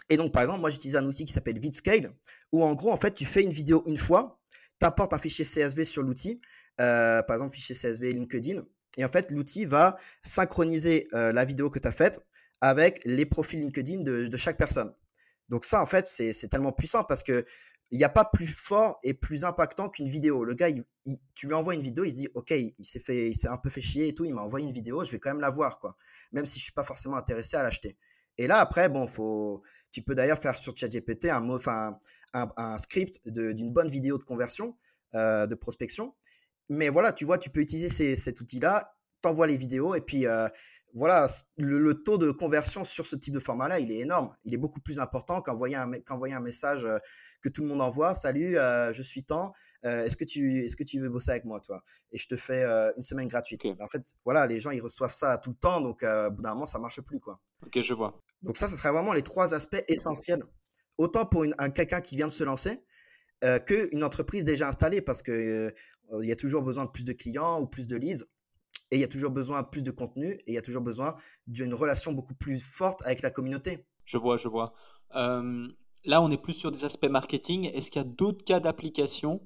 Et donc, par exemple, moi, j'utilise un outil qui s'appelle VidScale, où en gros, en fait, tu fais une vidéo une fois, tu apportes un fichier CSV sur l'outil, euh, par exemple, fichier CSV LinkedIn, et en fait, l'outil va synchroniser euh, la vidéo que tu as faite avec les profils LinkedIn de, chaque personne. Donc ça, en fait, c'est tellement puissant parce que il n'y a pas plus fort et plus impactant qu'une vidéo. Le gars, tu lui envoies une vidéo, il se dit, OK, il s'est fait, il s'est un peu fait chier et tout, il m'a envoyé une vidéo, je vais quand même la voir, quoi. Même si je suis pas forcément intéressé à l'acheter. Et là, après, bon, faut, tu peux d'ailleurs faire sur ChatGPT un, enfin, un, un script d'une bonne vidéo de conversion, euh, de prospection. Mais voilà, tu vois, tu peux utiliser cet outil-là, t'envoies les vidéos et puis, euh, voilà, le, taux de conversion sur ce type de format-là, il est énorme. Il est beaucoup plus important qu'envoyer un, qu'envoyer un message euh, que tout le monde envoie. Salut, euh, je suis temps. Euh, est-ce que tu est-ce que tu veux bosser avec moi, toi? Et je te fais euh, une semaine gratuite. En fait, voilà, les gens ils reçoivent ça tout le temps, donc au bout d'un moment ça marche plus, quoi. Ok, je vois. Donc ça, ce serait vraiment les trois aspects essentiels, autant pour un quelqu'un qui vient de se lancer euh, qu'une entreprise déjà installée, parce que il y a toujours besoin de plus de clients ou plus de leads. Et il y a toujours besoin de plus de contenu et il y a toujours besoin d'une relation beaucoup plus forte avec la communauté. Je vois, je vois. Là, on est plus sur des aspects marketing. Est-ce qu'il y a d'autres cas d'application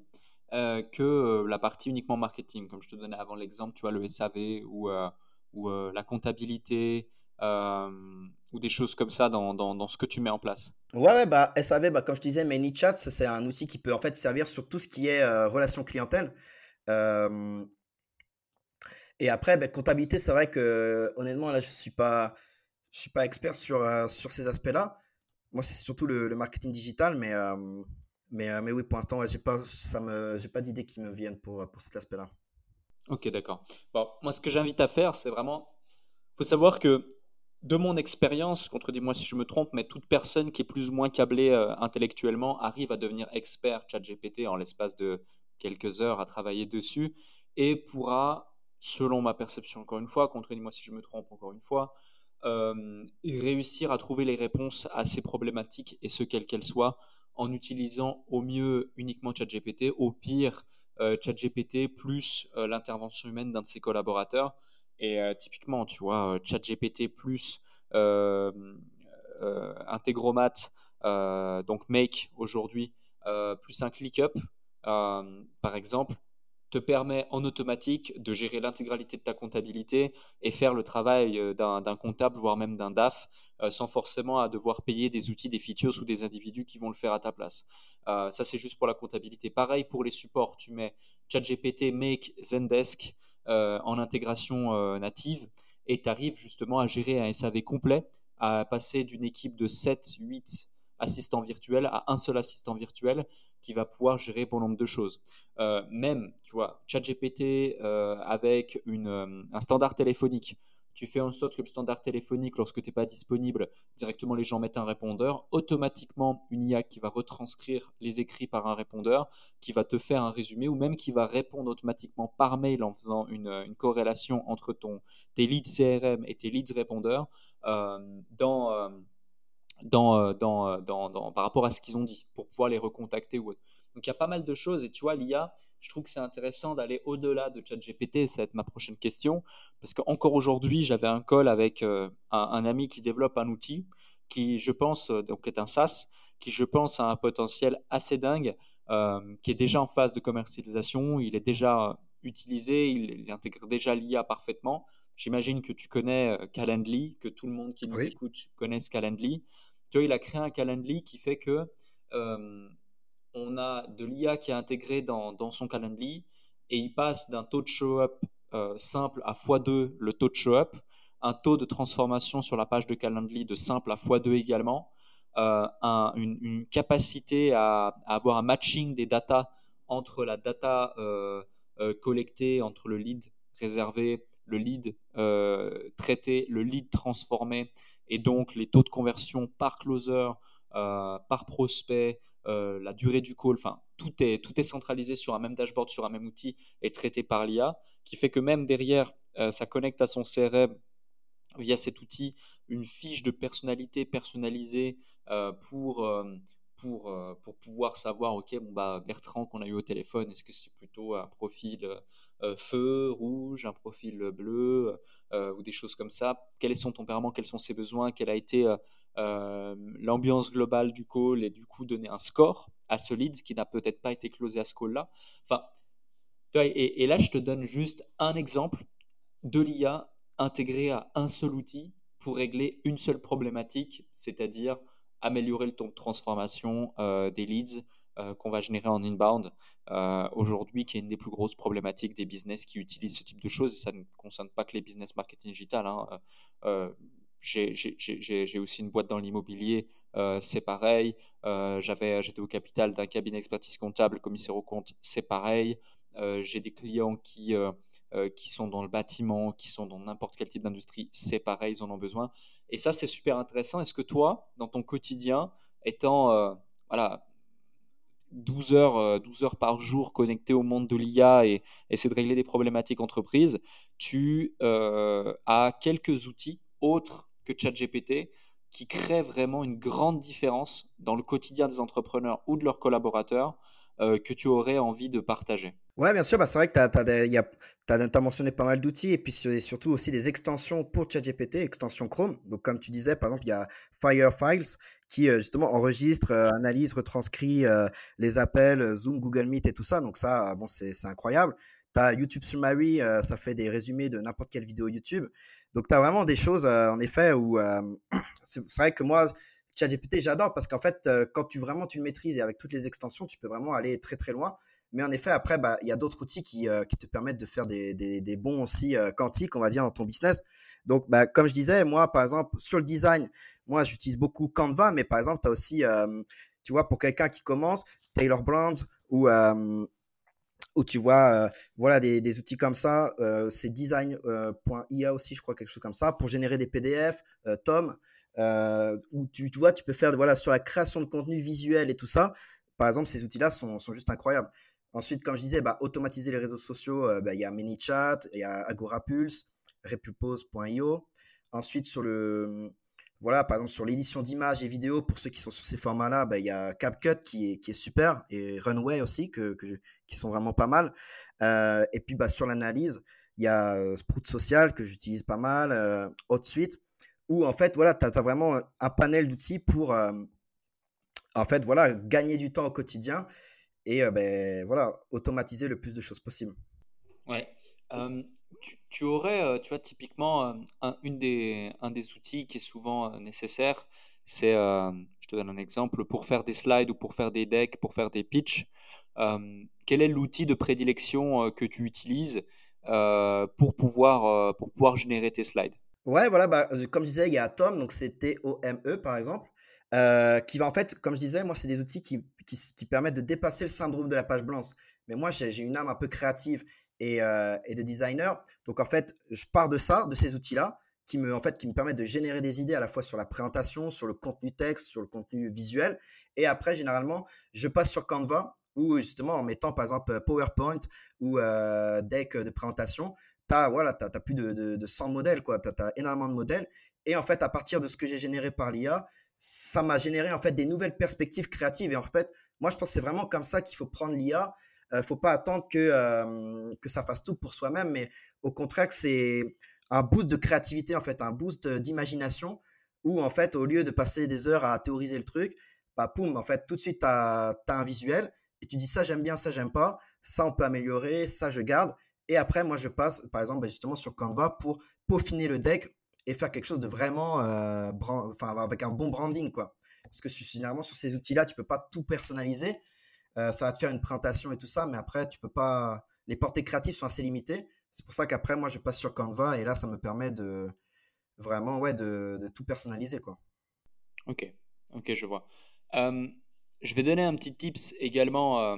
euh, que euh, la partie uniquement marketing? Comme je te donnais avant l'exemple, tu vois, le SAV euh, ou la comptabilité ou des choses comme ça dans, dans, ce que tu mets en place Ouais, bah, SAV, bah, comme je te disais, ManyChat, c'est un outil qui peut en fait servir sur tout ce qui est relation clientèle. et après, bah, comptabilité, c'est vrai que honnêtement, là, je ne suis, pas, je suis pas expert sur, sur ces aspects-là. Moi, c'est surtout le, marketing digital, mais, euh, mais, euh, mais oui, pour l'instant, j'ai pas, ça me, j'ai pas d'idées qui me viennent pour, pour cet aspect-là. Ok, d'accord. Bon, moi, ce que j'invite à faire, c'est vraiment. Il faut savoir que, de mon expérience, contredis-moi si je me trompe, mais toute personne qui est plus ou moins câblée euh, intellectuellement arrive à devenir expert ChatGPT en l'espace de quelques heures à travailler dessus et pourra, selon ma perception, encore une fois, contredis-moi si je me trompe encore une fois, euh, réussir à trouver les réponses à ces problématiques et ce quelles qu'elles soient en utilisant au mieux uniquement ChatGPT, au pire euh, ChatGPT plus euh, l'intervention humaine d'un de ses collaborateurs. Et typiquement, tu vois, ChatGPT plus Integromat, donc Make aujourd'hui, plus un ClickUp, par exemple, te permet en automatique de gérer l'intégralité de ta comptabilité et faire le travail euh, d'un comptable, voire même d'un DAF, euh, sans forcément à devoir payer des outils, des features ou des individus qui vont le faire à ta place. Euh, ça, c'est juste pour la comptabilité. Pareil pour les supports, tu mets ChatGPT, Make, Zendesk en intégration native et tu arrives justement à gérer un SAV complet, à passer d'une équipe de 7, 8 assistants virtuels à un seul assistant virtuel qui va pouvoir gérer bon nombre de choses. Euh, même, tu vois, ChatGPT euh, avec euh, un standard téléphonique, tu fais en sorte que le standard téléphonique, lorsque tu n'es pas disponible, directement les gens mettent un répondeur, automatiquement une IA qui va retranscrire les écrits par un répondeur, qui va te faire un résumé ou même qui va répondre automatiquement par mail en faisant une, une corrélation entre ton, tes leads CRM et tes leads répondeurs euh, euh, par rapport à ce qu'ils ont dit pour pouvoir les recontacter ou autre. Donc il y a pas mal de choses et tu vois, l'IA, je trouve que c'est intéressant d'aller au-delà de ChatGPT, ça va être ma prochaine question, parce qu'encore aujourd'hui, j'avais un call avec euh, un, ami qui développe un outil qui, je pense, donc est un SaaS, qui, je pense, a un potentiel assez dingue, qui est déjà en phase de commercialisation, il est déjà utilisé, il, intègre déjà l'IA parfaitement. J'imagine que tu connais Calendly, que tout le monde qui nous écoute connaît Calendly. Il a créé un Calendly qui fait que euh, on a de l'IA qui est intégré dans, son Calendly et il passe d'un taux de show-up euh, simple à x2 le taux de show-up, un taux de transformation sur la page de Calendly de simple à x2 également, euh, une, capacité à, avoir un matching des datas entre la data collectée, entre le lead réservé, le lead traité, le lead transformé et donc les taux de conversion par closer, par prospect, la durée du call, enfin tout est, tout est centralisé sur un même dashboard, sur un même outil et traité par l'IA, qui fait que même derrière, ça connecte à son CRM via cet outil une fiche de personnalité personnalisée pour, pour, pour pouvoir savoir, OK, bon, bah, Bertrand qu'on a eu au téléphone, est-ce que c'est plutôt un profil feu, rouge, un profil bleu ou des choses comme ça? Quel est son tempérament? Quels sont ses besoins? Quelle a été l'ambiance globale du call et du coup donner un score à ce lead qui n'a peut-être pas été closé à ce call-là Enfin, et, là, je te donne juste un exemple de l'IA intégré à un seul outil pour régler une seule problématique, c'est-à-dire améliorer le temps de transformation euh, des leads euh, qu'on va générer en inbound euh, aujourd'hui, qui est une des plus grosses problématiques des business qui utilisent ce type de choses. Et ça ne concerne pas que les business marketing digital. Hein. J'ai aussi une boîte dans l'immobilier, c'est pareil. J'étais au capital d'un cabinet expertise comptable, commissaire au compte, c'est pareil. J'ai des clients qui euh, qui sont dans le bâtiment, qui sont dans n'importe quel type d'industrie, c'est pareil, ils en ont besoin. Et ça, c'est super intéressant. Est-ce que toi, dans ton quotidien, étant euh, voilà, 12 heures, 12 euh, heures par jour connecté au monde de l'IA et essayer de régler des problématiques entreprises, tu as quelques outils autres que ChatGPT qui créent vraiment une grande différence dans le quotidien des entrepreneurs ou de leurs collaborateurs euh, que tu aurais envie de partager Ouais, bien sûr, bah, c'est vrai que tu as, mentionné pas mal d'outils et puis surtout aussi des extensions pour ChatGPT, extension Chrome. Donc, comme tu disais, par exemple, il y a Firefiles qui euh, justement enregistre, euh, analyse, retranscrit les appels, Zoom, Google Meet et tout ça. Donc, ça, bon, c'est incroyable. Tu as YouTube Summary, ça fait des résumés de n'importe quelle vidéo YouTube. Donc, tu as vraiment des choses, en effet, où c'est vrai que moi, ChatGPT, j'adore parce qu'en fait, euh, quand tu vraiment tu le maîtrises et avec toutes les extensions, tu peux vraiment aller très très loin. Mais en effet, après, bah, il y a d'autres outils qui, euh, qui, te permettent de faire des, des, bons aussi euh, quantiques, on va dire, dans ton business. Donc, bah, comme je disais, moi, par exemple, sur le design, moi, j'utilise beaucoup Canva, mais par exemple, tu as aussi, tu vois, pour quelqu'un qui commence, Taylor Brands ou, ou tu vois, voilà, des, des, outils comme ça. c'est design.ia aussi, je crois, quelque chose comme ça, pour générer des PDF, Tom. Euh, où tu, vois, tu peux faire voilà, sur la création de contenu visuel et tout ça. Par exemple, ces outils-là sont, sont, juste incroyables. Ensuite, comme je disais, bah, automatiser les réseaux sociaux, euh, bah, il y a ManyChat, il y a AgoraPulse, Repupose.io. Ensuite, sur le, voilà, par exemple, sur l'édition d'images et vidéos, pour ceux qui sont sur ces formats-là, bah, il y a CapCut qui est, super et Runway aussi, qui sont vraiment pas mal. Euh, et puis, bah, sur l'analyse, il y a Sprout Social que j'utilise pas mal, euh, HotSuite où en fait, voilà, tu as, vraiment un panel d'outils pour euh, en fait, voilà, gagner du temps au quotidien et euh, ben, voilà, automatiser le plus de choses possible. Ouais. Tu, aurais, euh, tu vois, typiquement, un, une des, un des outils qui est souvent nécessaire, c'est, je te donne un exemple, pour faire des slides ou pour faire des decks, pour faire des pitchs, quel est l'outil de prédilection que tu utilises pour, pouvoir, pour pouvoir générer tes slides? Ouais, voilà, bah, comme je disais, il y a Tom, donc c'est T-O-M-E par exemple, euh, qui va en fait, comme je disais, moi, c'est des outils qui, qui, qui, permettent de dépasser le syndrome de la page blanche. Mais moi, j'ai une âme un peu créative et, euh, et, de designer. Donc en fait, je pars de ça, de ces outils-là, qui me, en fait, qui me permettent de générer des idées à la fois sur la présentation, sur le contenu texte, sur le contenu visuel. Et après, généralement, je passe sur Canva ou justement en mettant par exemple PowerPoint ou euh, deck de présentation, tu voilà, as, plus de, de, 100 modèles, tu as, énormément de modèles. Et en fait, à partir de ce que j'ai généré par l'IA, ça m'a généré en fait des nouvelles perspectives créatives. Et en fait, moi, je pense que c'est vraiment comme ça qu'il faut prendre l'IA. Il euh, ne faut pas attendre que, que ça fasse tout pour soi-même, mais au contraire, c'est un boost de créativité, en fait, un boost d'imagination, où en fait, au lieu de passer des heures à théoriser le truc, bah, poum, en fait, tout de suite, tu as, un visuel et tu dis ça, j'aime bien, ça, j'aime pas, ça, on peut améliorer, ça, je garde. Et après, moi, je passe, par exemple, bah, justement sur Canva pour peaufiner le deck et faire quelque chose de vraiment, enfin, avec un bon branding, quoi. Parce que généralement, sur ces outils-là, tu peux pas tout personnaliser. Euh, ça va te faire une présentation et tout ça, mais après, tu peux pas. Les portées créatives sont assez limitées. C'est pour ça qu'après, moi, je passe sur Canva et là, ça me permet de vraiment, ouais, de, tout personnaliser, quoi. Ok, ok, je vois. Je vais donner un petit tips également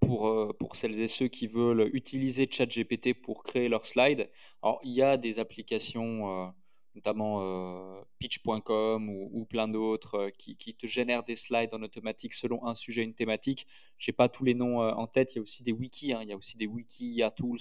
pour, euh, pour celles et ceux qui veulent utiliser ChatGPT pour créer leurs slides. Alors, il y a des applications notamment pitch.com ou, plein d'autres, qui, te génèrent des slides en automatique selon un sujet, une thématique. Je n'ai pas tous les noms en tête. Il y a aussi des wikis. Hein. il y a aussi des wikis, il y a tools,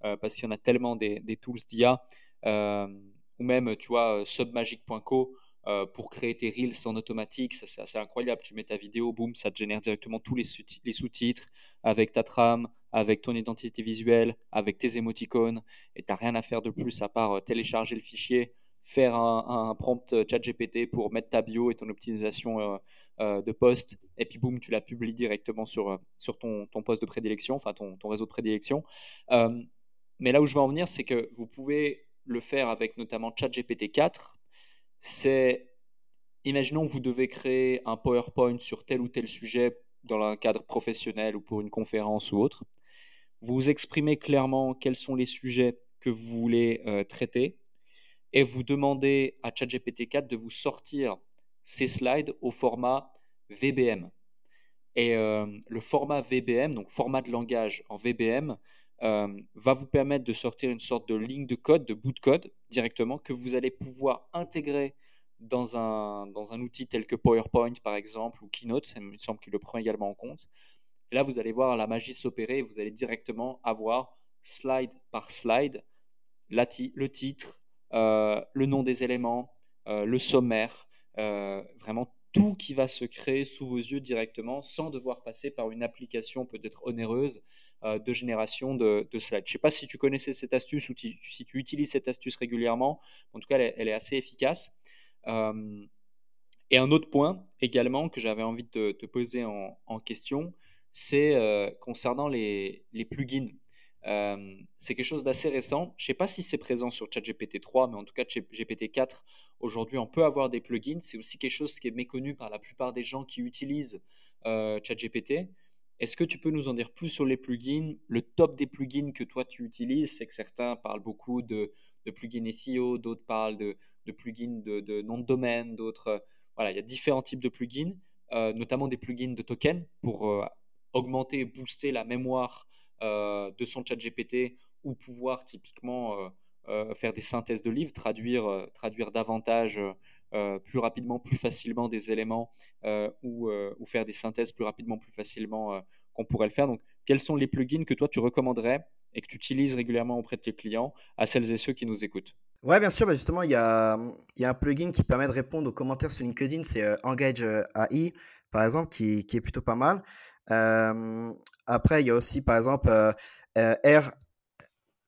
parce qu'il y en a tellement des, tools d'IA. ou même, tu vois, submagic.co euh, pour créer tes reels en automatique. C'est assez incroyable. Tu mets ta vidéo, boum, ça te génère directement tous les, sous-titres avec ta trame, avec ton identité visuelle, avec tes émoticônes. Et tu n'as rien à faire de plus à part euh, télécharger le fichier, faire un, prompt chat GPT pour mettre ta bio et ton optimisation euh, de poste. Et puis, boum, tu la publies directement sur, sur ton, ton poste de prédilection, enfin ton, ton réseau de prédilection. mais là où je veux en venir, c'est que vous pouvez le faire avec notamment ChatGPT 4 c'est, imaginons vous devez créer un PowerPoint sur tel ou tel sujet dans un cadre professionnel ou pour une conférence ou autre. Vous exprimez clairement quels sont les sujets que vous voulez euh, traiter et vous demandez à ChatGPT 4 de vous sortir ces slides au format VBM. Et euh, le format VBM, donc format de langage en VBM, euh, va vous permettre de sortir une sorte de ligne de code, de bout de code directement, que vous allez pouvoir intégrer dans un, dans un outil tel que PowerPoint par exemple ou Keynote, ça me semble qu'il le prend également en compte. Et là, vous allez voir la magie s'opérer, vous allez directement avoir slide par slide le titre, le nom des éléments, euh, le sommaire, vraiment tout qui va se créer sous vos yeux directement sans devoir passer par une application peut-être onéreuse euh, de génération de, slides. Je ne sais pas si tu connaissais cette astuce ou si tu utilises cette astuce régulièrement. En tout cas, elle, est assez efficace. Euh, et un autre point également que j'avais envie de te poser en, question, c'est euh, concernant les plugins. C'est quelque chose d'assez récent. Je ne sais pas si c'est présent sur ChatGPT 3, mais en tout cas GPT 4, aujourd'hui, on peut avoir des plugins. C'est aussi quelque chose qui est méconnu par la plupart des gens qui utilisent ChatGPT. Est-ce que tu peux nous en dire plus sur les plugins? Le top des plugins que toi tu utilises, c'est que certains parlent beaucoup de, plugins SEO, d'autres parlent de, plugins de, nom de domaine, d'autres. Euh, voilà, il y a différents types de plugins, euh, notamment des plugins de tokens pour euh, augmenter et booster la mémoire de son chat GPT ou pouvoir typiquement faire des synthèses de livres, traduire, traduire davantage euh, plus rapidement, plus facilement des éléments euh, ou, euh, faire des synthèses plus rapidement, plus facilement qu'on pourrait le faire. Donc, quels sont les plugins que toi tu recommanderais et que tu utilises régulièrement auprès de tes clients à celles et ceux qui nous écoutent? Ouais, bien sûr. Bah, justement, il y a, y a, un plugin qui permet de répondre aux commentaires sur LinkedIn. C'est Engage AI, par exemple, qui, est plutôt pas mal. Après, il y a aussi, par exemple, R,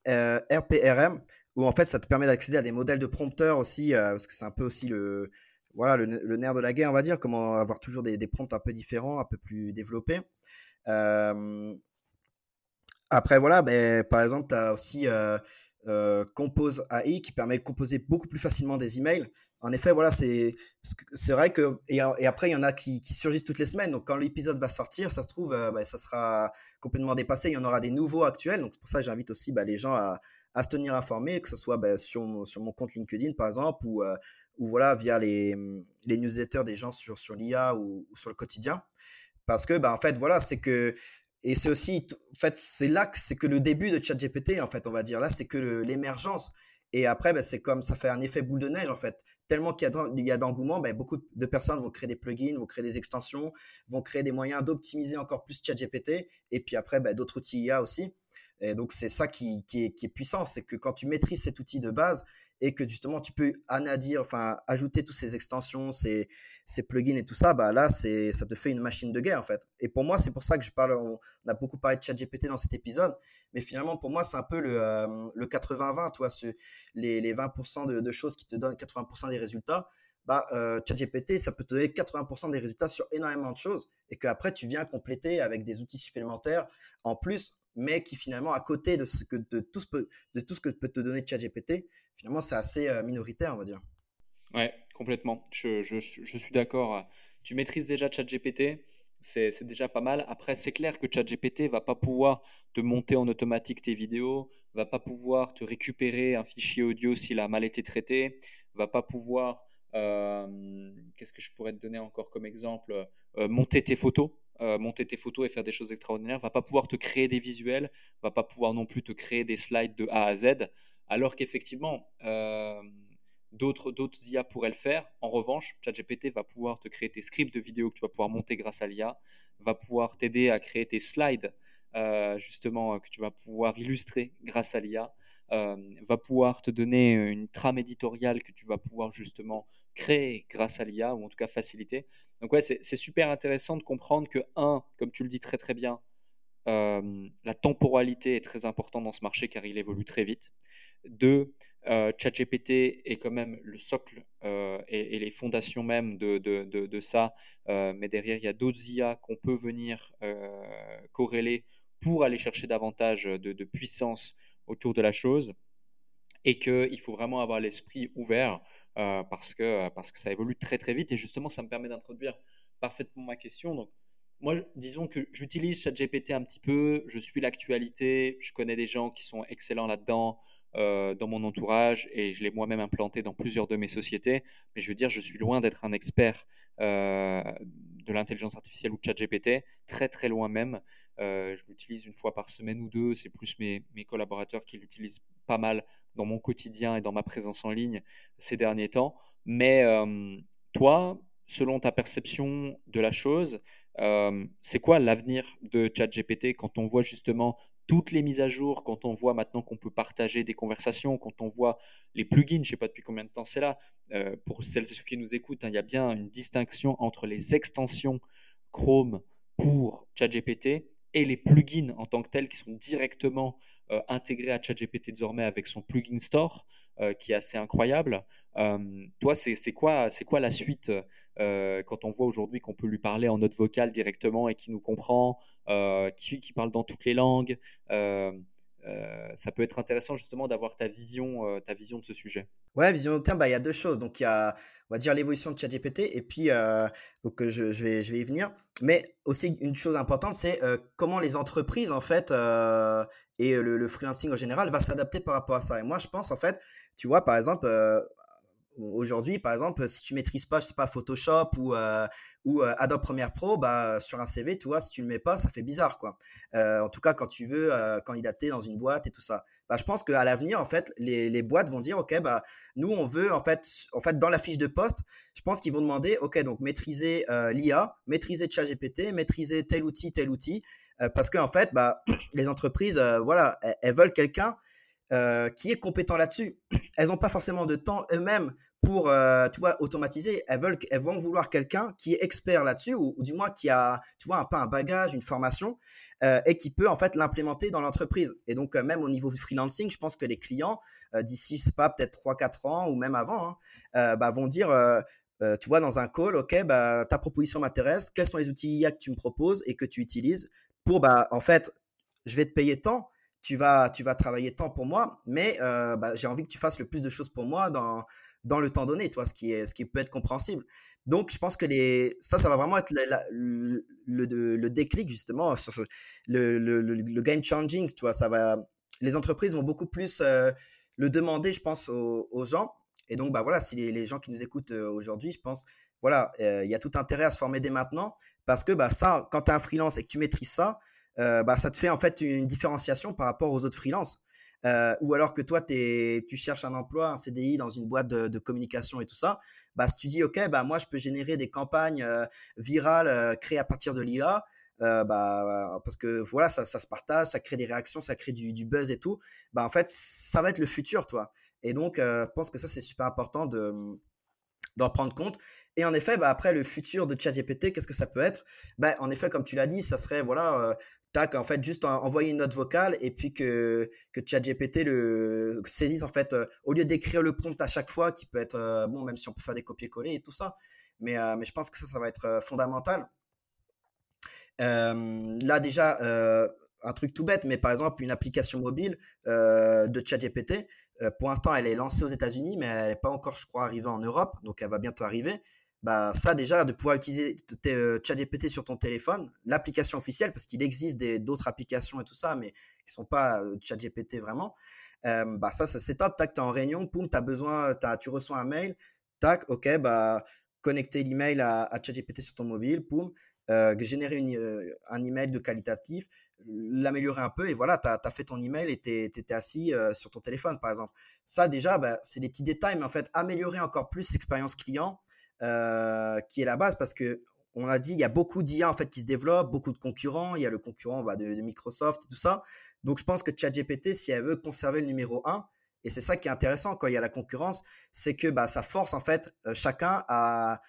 RPRM où en fait ça te permet d'accéder à des modèles de prompteurs aussi, euh, parce que c'est un peu aussi le, voilà, le, nerf de la guerre, on va dire, comment avoir toujours des, prompts un peu différents, un peu plus développés. Euh, après, voilà, ben, par exemple, tu as aussi euh, Compose AI qui permet de composer beaucoup plus facilement des emails. En effet, voilà, c'est vrai que. Et, après, il y en a qui, surgissent toutes les semaines. Donc, quand l'épisode va sortir, ça se trouve, ben, ça sera complètement dépassé. Il y en aura des nouveaux actuels. Donc, c'est pour ça que j'invite aussi ben, les gens à, se tenir informé, que ce soit ben, sur, sur mon compte LinkedIn par exemple, ou, euh, ou voilà, via les, les newsletters des gens sur, sur l'IA ou, sur le quotidien. Parce que, ben, en fait, voilà, c'est que. Et c'est aussi, en fait, c'est là que c'est que le début de ChatGPT, en fait, on va dire. Là, c'est que l'émergence. Et après, ben, c'est comme ça fait un effet boule de neige, en fait. Tellement qu'il y a d'engouement, ben, beaucoup de personnes vont créer des plugins, vont créer des extensions, vont créer des moyens d'optimiser encore plus ChatGPT. Et puis après, ben, d'autres outils IA aussi. Et donc, c'est ça qui, est, puissant, c'est que quand tu maîtrises cet outil de base et que justement tu peux anadir, enfin, ajouter toutes ces extensions, ces, plugins et tout ça, bah là, ça te fait une machine de guerre en fait. Et pour moi, c'est pour ça que je parle, a beaucoup parlé de ChatGPT dans cet épisode, mais finalement, pour moi, c'est un peu le, euh, le 80-20, tu vois, ce, les, les 20% de, choses qui te donnent 80% des résultats. Bah, euh, ChatGPT, ça peut te donner 80% des résultats sur énormément de choses et qu'après, tu viens compléter avec des outils supplémentaires en plus mais qui finalement, à côté de, ce que, de, tout, ce, de tout ce que peut te donner ChatGPT, finalement, c'est assez euh, minoritaire, on va dire. Ouais, complètement. Je, je, je suis d'accord. Tu maîtrises déjà ChatGPT, c'est déjà pas mal. Après, c'est clair que ChatGPT va pas pouvoir te monter en automatique tes vidéos, va pas pouvoir te récupérer un fichier audio s'il a mal été traité, va pas pouvoir, euh, qu'est-ce que je pourrais te donner encore comme exemple, euh, monter tes photos. Euh, monter tes photos et faire des choses extraordinaires, va pas pouvoir te créer des visuels, va pas pouvoir non plus te créer des slides de A à Z, alors qu'effectivement, D'autres, d'autres IA pourraient le faire. En revanche, ChatGPT va pouvoir te créer tes scripts de vidéos que tu vas pouvoir monter grâce à l'IA, va pouvoir t'aider à créer tes slides, euh, justement, que tu vas pouvoir illustrer grâce à l'IA, euh, va pouvoir te donner une trame éditoriale que tu vas pouvoir justement créer grâce à l'IA, ou en tout cas faciliter. Donc ouais, c'est super intéressant de comprendre que, un, comme tu le dis très très bien, euh, la temporalité est très importante dans ce marché car il évolue très vite. Deux, euh, ChatGPT est quand même le socle euh, et, les fondations même de, ça, mais derrière, il y a d'autres IA qu'on peut venir corréler pour aller chercher davantage de, puissance autour de la chose et qu'il faut vraiment avoir l'esprit ouvert parce, que, parce que ça évolue très très vite. Et justement ça me permet d'introduire parfaitement ma question. Donc moi, disons que j'utilise ChatGPT un petit peu, je suis l'actualité, je connais des gens qui sont excellents là-dedans euh, dans mon entourage et je l'ai moi-même implanté dans plusieurs de mes sociétés. Mais je veux dire, je suis loin d'être un expert euh, de l'intelligence artificielle ou ChatGPT, très très loin même. Euh, je l'utilise une fois par semaine ou deux, c'est plus mes, mes collaborateurs qui l'utilisent pas mal dans mon quotidien et dans ma présence en ligne ces derniers temps. Mais toi, selon ta perception de la chose, c'est quoi l'avenir de ChatGPT quand on voit justement toutes les mises à jour, quand on voit maintenant qu'on peut partager des conversations, quand on voit les plugins, je ne sais pas depuis combien de temps c'est là, euh, pour celles et ceux qui nous écoutent, hein, il y a bien une distinction entre les extensions Chrome pour ChatGPT et les plugins en tant que tels qui sont directement euh, intégrés à ChatGPT désormais avec son plugin store. Euh, qui est assez incroyable. Euh, toi, c'est quoi, quoi la suite euh, quand on voit aujourd'hui qu'on peut lui parler en note vocale directement et qui nous comprend, qui, qui parle dans toutes les langues ça peut être intéressant justement d'avoir ta vision, ta vision de ce sujet. Ouais, vision de terme, bah, il y a deux choses. Donc, il y a, on va dire, l'évolution de ChatGPT et puis, donc, je, je, vais, je vais y venir. Mais aussi, une chose importante, c'est comment les entreprises, en fait, et le, le, freelancing en général va s'adapter par rapport à ça. Et moi, je pense, en fait, tu vois, par exemple, euh, aujourd'hui, par exemple, si tu maîtrises pas, je sais pas, Photoshop ou, euh, ou euh, Adobe Premiere Pro, bah, sur un CV, tu vois, si tu le mets pas, ça fait bizarre, quoi. en tout cas, quand tu veux candidater dans une boîte et tout ça. Bah, je pense qu'à l'avenir, en fait, les, les, boîtes vont dire, OK, bah, nous, on veut, en fait, en fait, dans la fiche de poste, je pense qu'ils vont demander, OK, donc maîtriser l'IA, maîtriser ChatGPT, maîtriser tel outil, tel outil. parce qu'en en fait, bah, les entreprises, voilà, elles veulent quelqu'un euh, qui est compétent là-dessus. Elles n'ont pas forcément de temps eux-mêmes pour, euh, tu vois, automatiser. Elles, veulent, elles vont vouloir quelqu'un qui est expert là-dessus ou, du moins qui a, tu vois, un peu un bagage, une formation euh, et qui peut en fait l'implémenter dans l'entreprise. Et donc, même au niveau du freelancing, je pense que les clients, d'ici, je sais pas, peut-être 3-4 ans ou même avant, hein, bah, vont dire, tu vois, dans un call, OK, bah, ta proposition m'intéresse, quels sont les outils IA que tu me proposes et que tu utilises pour, bah, en fait, je vais te payer tant tu vas, tu vas travailler tant pour moi, mais euh, bah, j'ai envie que tu fasses le plus de choses pour moi dans, dans le temps donné, toi, ce, qui est, ce qui peut être compréhensible. Donc, je pense que les, ça, ça va vraiment être le, le, déclic, justement, le, le, game changing, tu ça va, les entreprises vont beaucoup plus euh, le demander, je pense, aux, gens. Et donc, bah voilà, si les, gens qui nous écoutent euh, aujourd'hui, je pense, voilà, il y a tout intérêt à se former dès maintenant, parce que bah, ça, quand tu es un freelance et que tu maîtrises ça, euh, bah, ça te fait en fait une différenciation par rapport aux autres freelances. Euh, ou alors que toi, tu cherches un emploi, un CDI dans une boîte de, communication et tout ça, bah, si tu dis, OK, bah, moi, je peux générer des campagnes euh, virales créées à partir de l'IA, bah, parce que voilà, ça, ça, se partage, ça crée des réactions, ça crée du, du, buzz et tout, bah, en fait, ça va être le futur, toi. Et donc, je pense que ça, c'est super important de d'en prendre compte. Et en effet, bah, après, le futur de ChatGPT, qu'est-ce que ça peut être? Bah, En effet, comme tu l'as dit, ça serait, voilà, tac, en fait, juste envoyer une note vocale et puis que, que ChatGPT le saisisse, en fait, euh, au lieu d'écrire le prompt à chaque fois, qui peut être, euh, bon, même si on peut faire des copier-coller et tout ça, mais, euh, mais je pense que ça, ça va être fondamental. là, déjà, un truc tout bête, mais par exemple, une application mobile de ChatGPT, pour l'instant, elle est lancée aux États-Unis, mais elle n'est pas encore, je crois, arrivée en Europe, donc elle va bientôt arriver bah ça déjà de pouvoir utiliser euh, ChatGPT sur ton téléphone, l'application officielle parce qu'il existe d'autres applications et tout ça mais qui sont pas euh, ChatGPT vraiment. Euh, bah ça c'est top, tac tu es en réunion, poum, tu as besoin tu reçois un mail, tac, OK, bah connecter l'email à, à ChatGPT sur ton mobile, poum, générer un email de qualitatif, l'améliorer un peu et voilà, tu as, fait ton email et tu étais assis sur ton téléphone, par exemple. Ça, déjà, bah, c'est des petits détails, mais en fait, améliorer encore plus l'expérience client, qui est la base parce que on a dit, il y a beaucoup d'IA en fait qui se développent, beaucoup de concurrents. Il y a le concurrent bah, de, Microsoft et tout ça. Donc, je pense que ChatGPT, si elle veut conserver le numéro 1, et c'est ça qui est intéressant quand il y a la concurrence, c'est que bah, ça force en fait chacun à,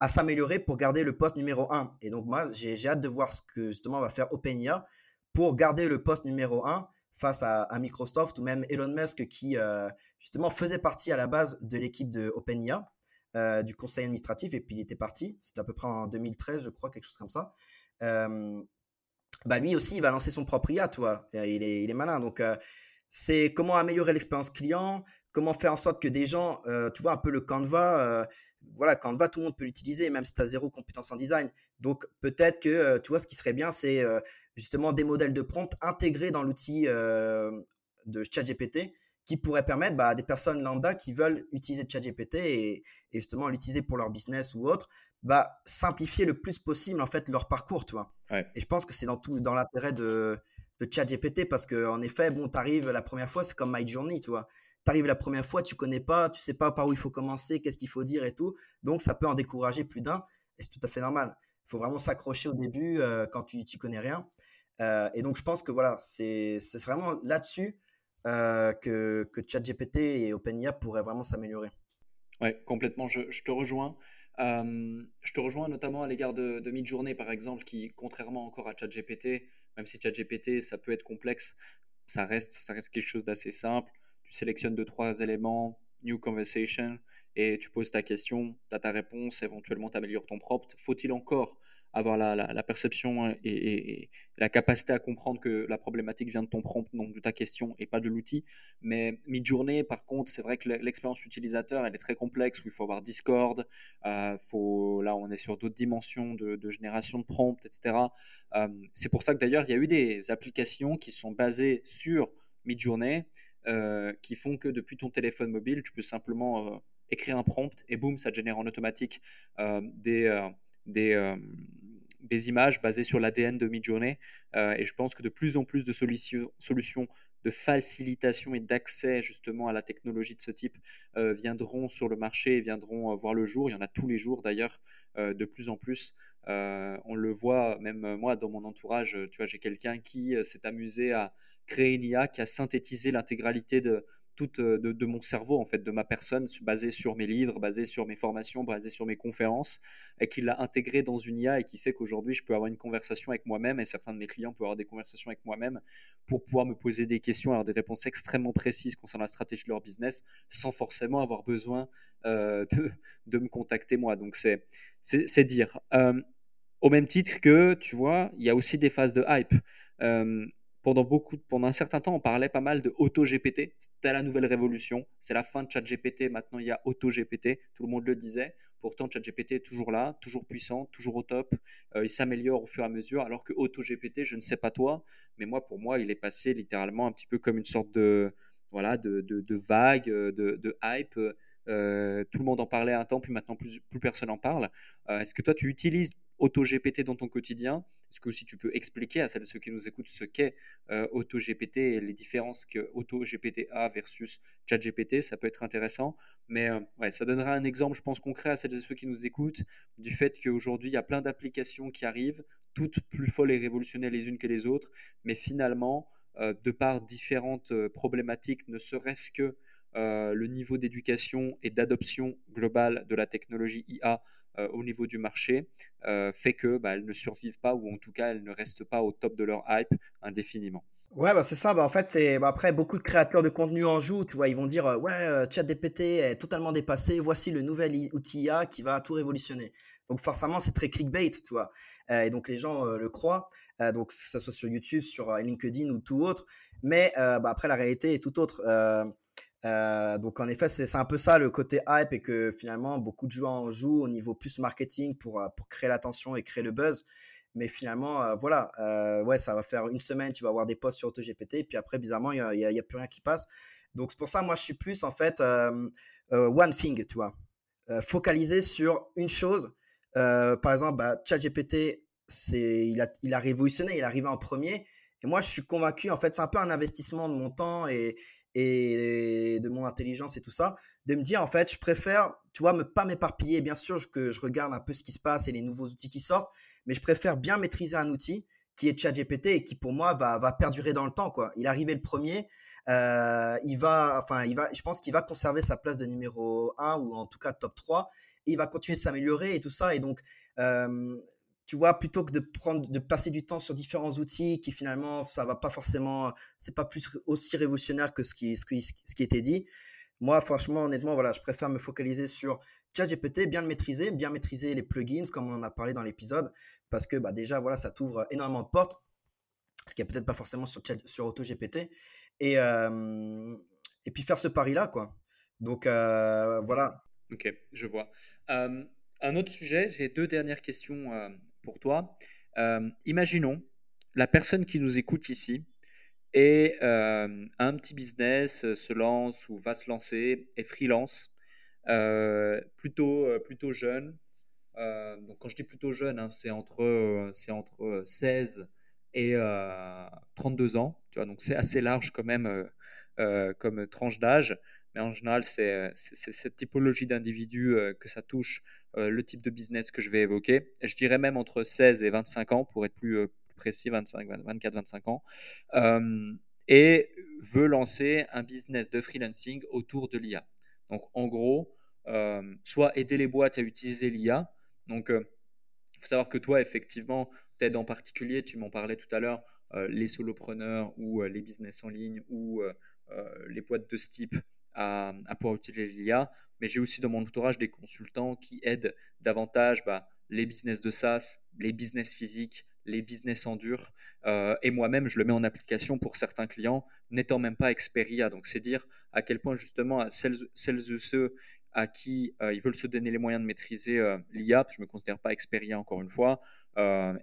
à s'améliorer pour garder le poste numéro 1. Et donc, moi, j'ai hâte de voir ce que justement va faire OpenIA pour garder le poste numéro 1 face à, Microsoft ou même Elon Musk qui euh, justement faisait partie à la base de l'équipe de OpenIA, euh, du conseil administratif, et puis il était parti. C'était à peu près en 2013, je crois, quelque chose comme ça. Euh, bah lui aussi, il va lancer son propre IA, toi. Il est, il est malin. Donc, c'est comment améliorer l'expérience client, comment faire en sorte que des gens, tu vois, un peu le Canva, voilà, Canva, tout le monde peut l'utiliser, même si tu as zéro compétence en design. Donc, peut-être que, tu vois, ce qui serait bien, c'est justement des modèles de prompt intégrés dans l'outil de ChatGPT qui pourraient permettre bah, à des personnes lambda qui veulent utiliser ChatGPT et, et justement l'utiliser pour leur business ou autre, bah, simplifier le plus possible en fait leur parcours, tu vois. Et je pense que c'est dans tout dans l'intérêt de, de ChatGPT parce que en effet, bon, tu arrives la première fois, c'est comme My Journey, tu vois tu arrives la première fois, tu connais pas, tu sais pas par où il faut commencer, qu'est-ce qu'il faut dire et tout. Donc, ça peut en décourager plus d'un et c'est tout à fait normal. Il faut vraiment s'accrocher au début euh, quand tu n'y connais rien. Euh, et donc, je pense que voilà, c'est vraiment là-dessus euh, que, que ChatGPT et OpenIA pourraient vraiment s'améliorer. Ouais, complètement, je, te rejoins. je te rejoins notamment à l'égard de, de Midjourney, par exemple, qui, contrairement encore à ChatGPT, même si ChatGPT, ça peut être complexe, ça reste, ça reste quelque chose d'assez simple tu sélectionnes deux, trois éléments, New Conversation, et tu poses ta question, tu as ta réponse, éventuellement tu améliores ton prompt. Faut-il encore avoir la, perception et, la capacité à comprendre que la problématique vient de ton prompt, donc de ta question et pas de l'outil. Mais mid-journée, par contre, c'est vrai que l'expérience utilisateur, elle est très complexe, où il faut avoir Discord, euh, faut, là on est sur d'autres dimensions de, génération de prompt, etc. Euh, c'est pour ça que d'ailleurs, il y a eu des applications qui sont basées sur mid-journée euh, qui font que depuis ton téléphone mobile, tu peux simplement écrire un prompt et boum, ça génère en automatique des, des, des, images basées sur l'ADN de Midjourney. et je pense que de plus en plus de solutions, solutions de facilitation et d'accès justement à la technologie de ce type viendront sur le marché et viendront voir le jour. Il y en a tous les jours d'ailleurs, de plus en plus. on le voit, même moi dans mon entourage, tu vois, j'ai quelqu'un qui s'est amusé à, créer une IA qui a synthétisé l'intégralité de, toute, euh, de, mon cerveau, en fait, de ma personne, basé sur mes livres, basé sur mes formations, basé sur mes conférences, et qui l'a intégré dans une IA et qui fait qu'aujourd'hui, je peux avoir une conversation avec moi-même et certains de mes clients peuvent avoir des conversations avec moi-même pour pouvoir me poser des questions, avoir des réponses extrêmement précises concernant la stratégie de leur business sans forcément avoir besoin euh, de, de, me contacter moi. Donc, c'est, c'est, dire. Euh, au même titre que, tu vois, il y a aussi des phases de hype pendant, beaucoup, pendant un certain temps, on parlait pas mal de AutoGPT. C'était la nouvelle révolution. C'est la fin de ChatGPT. Maintenant, il y a AutoGPT. Tout le monde le disait. Pourtant, ChatGPT est toujours là, toujours puissant, toujours au top. Euh, il s'améliore au fur et à mesure. Alors que AutoGPT, je ne sais pas toi, mais moi, pour moi, il est passé littéralement un petit peu comme une sorte de, voilà, de, vague, de, de hype. Euh, tout le monde en parlait un temps, puis maintenant plus, personne en parle. Euh, est-ce que toi, tu utilises AutoGPT dans ton quotidien? Est-ce que aussi tu peux expliquer à celles et ceux qui nous écoutent ce qu'est euh, AutoGPT et les différences que AutoGPT a versus ChatGPT Ça peut être intéressant. Mais euh, ouais, ça donnera un exemple, je pense, concret à celles et ceux qui nous écoutent du fait qu'aujourd'hui, il y a plein d'applications qui arrivent, toutes plus folles et révolutionnaires les unes que les autres, mais finalement, euh, de par différentes problématiques, ne serait-ce que le niveau d'éducation et d'adoption globale de la technologie IA au niveau du marché euh, fait que bah, elles ne survivent pas ou en tout cas elles ne restent pas au top de leur hype indéfiniment. Ouais, bah c'est ça. Bah en fait, c'est bah, après beaucoup de créateurs de contenu en jouent. Tu vois, ils vont dire euh, ouais, ChatGPT est totalement dépassé. Voici le nouvel outil IA qui va tout révolutionner. Donc forcément, c'est très clickbait, tu vois. et donc les gens le croient. donc que ce soit sur YouTube, sur LinkedIn ou tout autre. Mais bah, après, la réalité est tout autre. Euh, donc en effet, c'est un peu ça le côté hype et que finalement beaucoup de joueurs jouent au niveau plus marketing pour, euh, pour créer l'attention et créer le buzz. Mais finalement, euh, voilà, ouais, ça va faire une semaine, tu vas avoir des posts sur AutoGPT et puis après, bizarrement, il n'y a, a, plus rien qui passe. Donc c'est pour ça, moi, je suis plus en fait one thing, tu vois. focalisé sur une chose. par exemple, bah, ChatGPT, il a, il a révolutionné, il est arrivé en premier. Et moi, je suis convaincu, en fait, c'est un peu un investissement de mon temps et, et de mon intelligence et tout ça, de me dire, en fait, je préfère, tu vois, me pas m'éparpiller. Bien sûr que je regarde un peu ce qui se passe et les nouveaux outils qui sortent, mais je préfère bien maîtriser un outil qui est ChatGPT et qui, pour moi, va, va perdurer dans le temps, quoi. Il est arrivé le premier, euh, il va, enfin, il va, je pense qu'il va conserver sa place de numéro 1 ou en tout cas top 3 et il va continuer de s'améliorer et tout ça. Et donc, euh, tu vois, plutôt que de prendre, de passer du temps sur différents outils qui finalement, ça va pas forcément, c'est pas plus aussi révolutionnaire que ce qui, ce qui, ce qui était dit. Moi, franchement, honnêtement, voilà, je préfère me focaliser sur ChatGPT, bien le maîtriser, bien maîtriser les plugins, comme on en a parlé dans l'épisode, parce que bah, déjà, voilà, ça t'ouvre énormément de portes, ce qui est peut-être pas forcément sur, sur AutoGPT. Et, et puis faire ce pari-là, quoi. Donc, voilà. Ok, je vois. un autre sujet, j'ai deux dernières questions pour toi. Euh, imaginons la personne qui nous écoute ici et euh, un petit business euh, se lance ou va se lancer est freelance, plutôt, plutôt jeune. donc quand je dis plutôt jeune, hein, c'est entre, c'est entre 16 et 32 ans. Tu vois, donc c'est assez large quand même comme tranche d'âge. Mais en général, c'est cette typologie d'individus que ça touche le type de business que je vais évoquer. Je dirais même entre 16 et 25 ans, pour être plus, euh, précis, 25, 24, 25 ans, euh, et veut lancer un business de freelancing autour de l'IA. Donc en gros, soit aider les boîtes à utiliser l'IA. Donc il faut savoir que toi, effectivement, t'aides en particulier, tu m'en parlais tout à l'heure, les solopreneurs ou les business en ligne ou les boîtes de ce type à, à pouvoir utiliser l'IA mais j'ai aussi dans mon entourage des consultants qui aident davantage bah, les business de SaaS, les business physiques, les business en dur. Euh, et moi-même, je le mets en application pour certains clients, n'étant même pas Experia. Donc, c'est dire à quel point, justement, celles, celles ou ceux à qui euh, ils veulent se donner les moyens de maîtriser euh, l'IA, je ne me considère pas Experia encore une fois,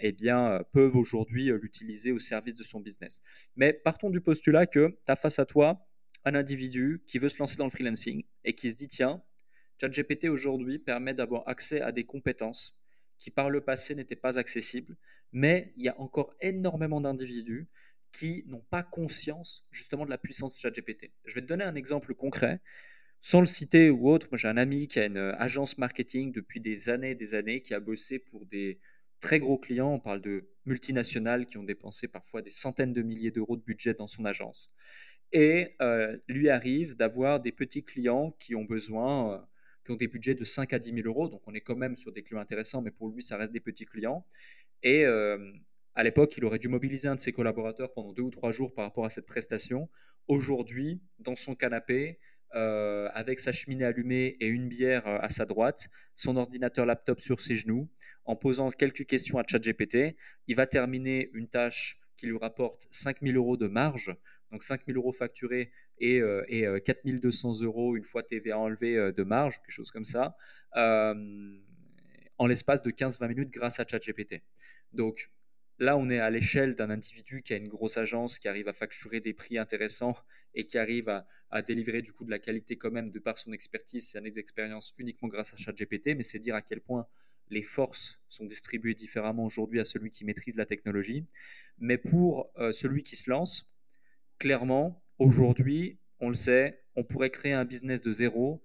eh bien, peuvent aujourd'hui l'utiliser au service de son business. Mais partons du postulat que tu as face à toi un individu qui veut se lancer dans le freelancing et qui se dit tiens, ChatGPT aujourd'hui permet d'avoir accès à des compétences qui par le passé n'étaient pas accessibles, mais il y a encore énormément d'individus qui n'ont pas conscience justement de la puissance de ChatGPT. Je vais te donner un exemple concret. Sans le citer ou autre, moi j'ai un ami qui a une agence marketing depuis des années et des années, qui a bossé pour des très gros clients. On parle de multinationales qui ont dépensé parfois des centaines de milliers d'euros de budget dans son agence. Et lui arrive d'avoir des petits clients qui ont besoin, qui ont des budgets de 5 à 10 000 euros. Donc on est quand même sur des clients intéressants, mais pour lui, ça reste des petits clients. Et à l'époque, il aurait dû mobiliser un de ses collaborateurs pendant deux ou trois jours par rapport à cette prestation. Aujourd'hui, dans son canapé, avec sa cheminée allumée et une bière à sa droite, son ordinateur laptop sur ses genoux, en posant quelques questions à ChatGPT, il va terminer une tâche qui lui rapporte 5 000 euros de marge donc 5 000 euros facturés et, euh, et 4 euh, 200 euros une fois TVA enlevée euh, de marge, quelque chose comme ça, en l'espace de 15-20 minutes grâce à ChatGPT. Donc là, on est à l'échelle d'un individu qui a une grosse agence, qui arrive à facturer des prix intéressants et qui arrive à, délivrer du coup de la qualité quand même de par son expertise, ses années d'expérience uniquement grâce à ChatGPT, mais c'est dire à quel point les forces sont distribuées différemment aujourd'hui à celui qui maîtrise la technologie. Mais pour celui qui se lance, clairement, aujourd'hui, on le sait, on pourrait créer un business de zéro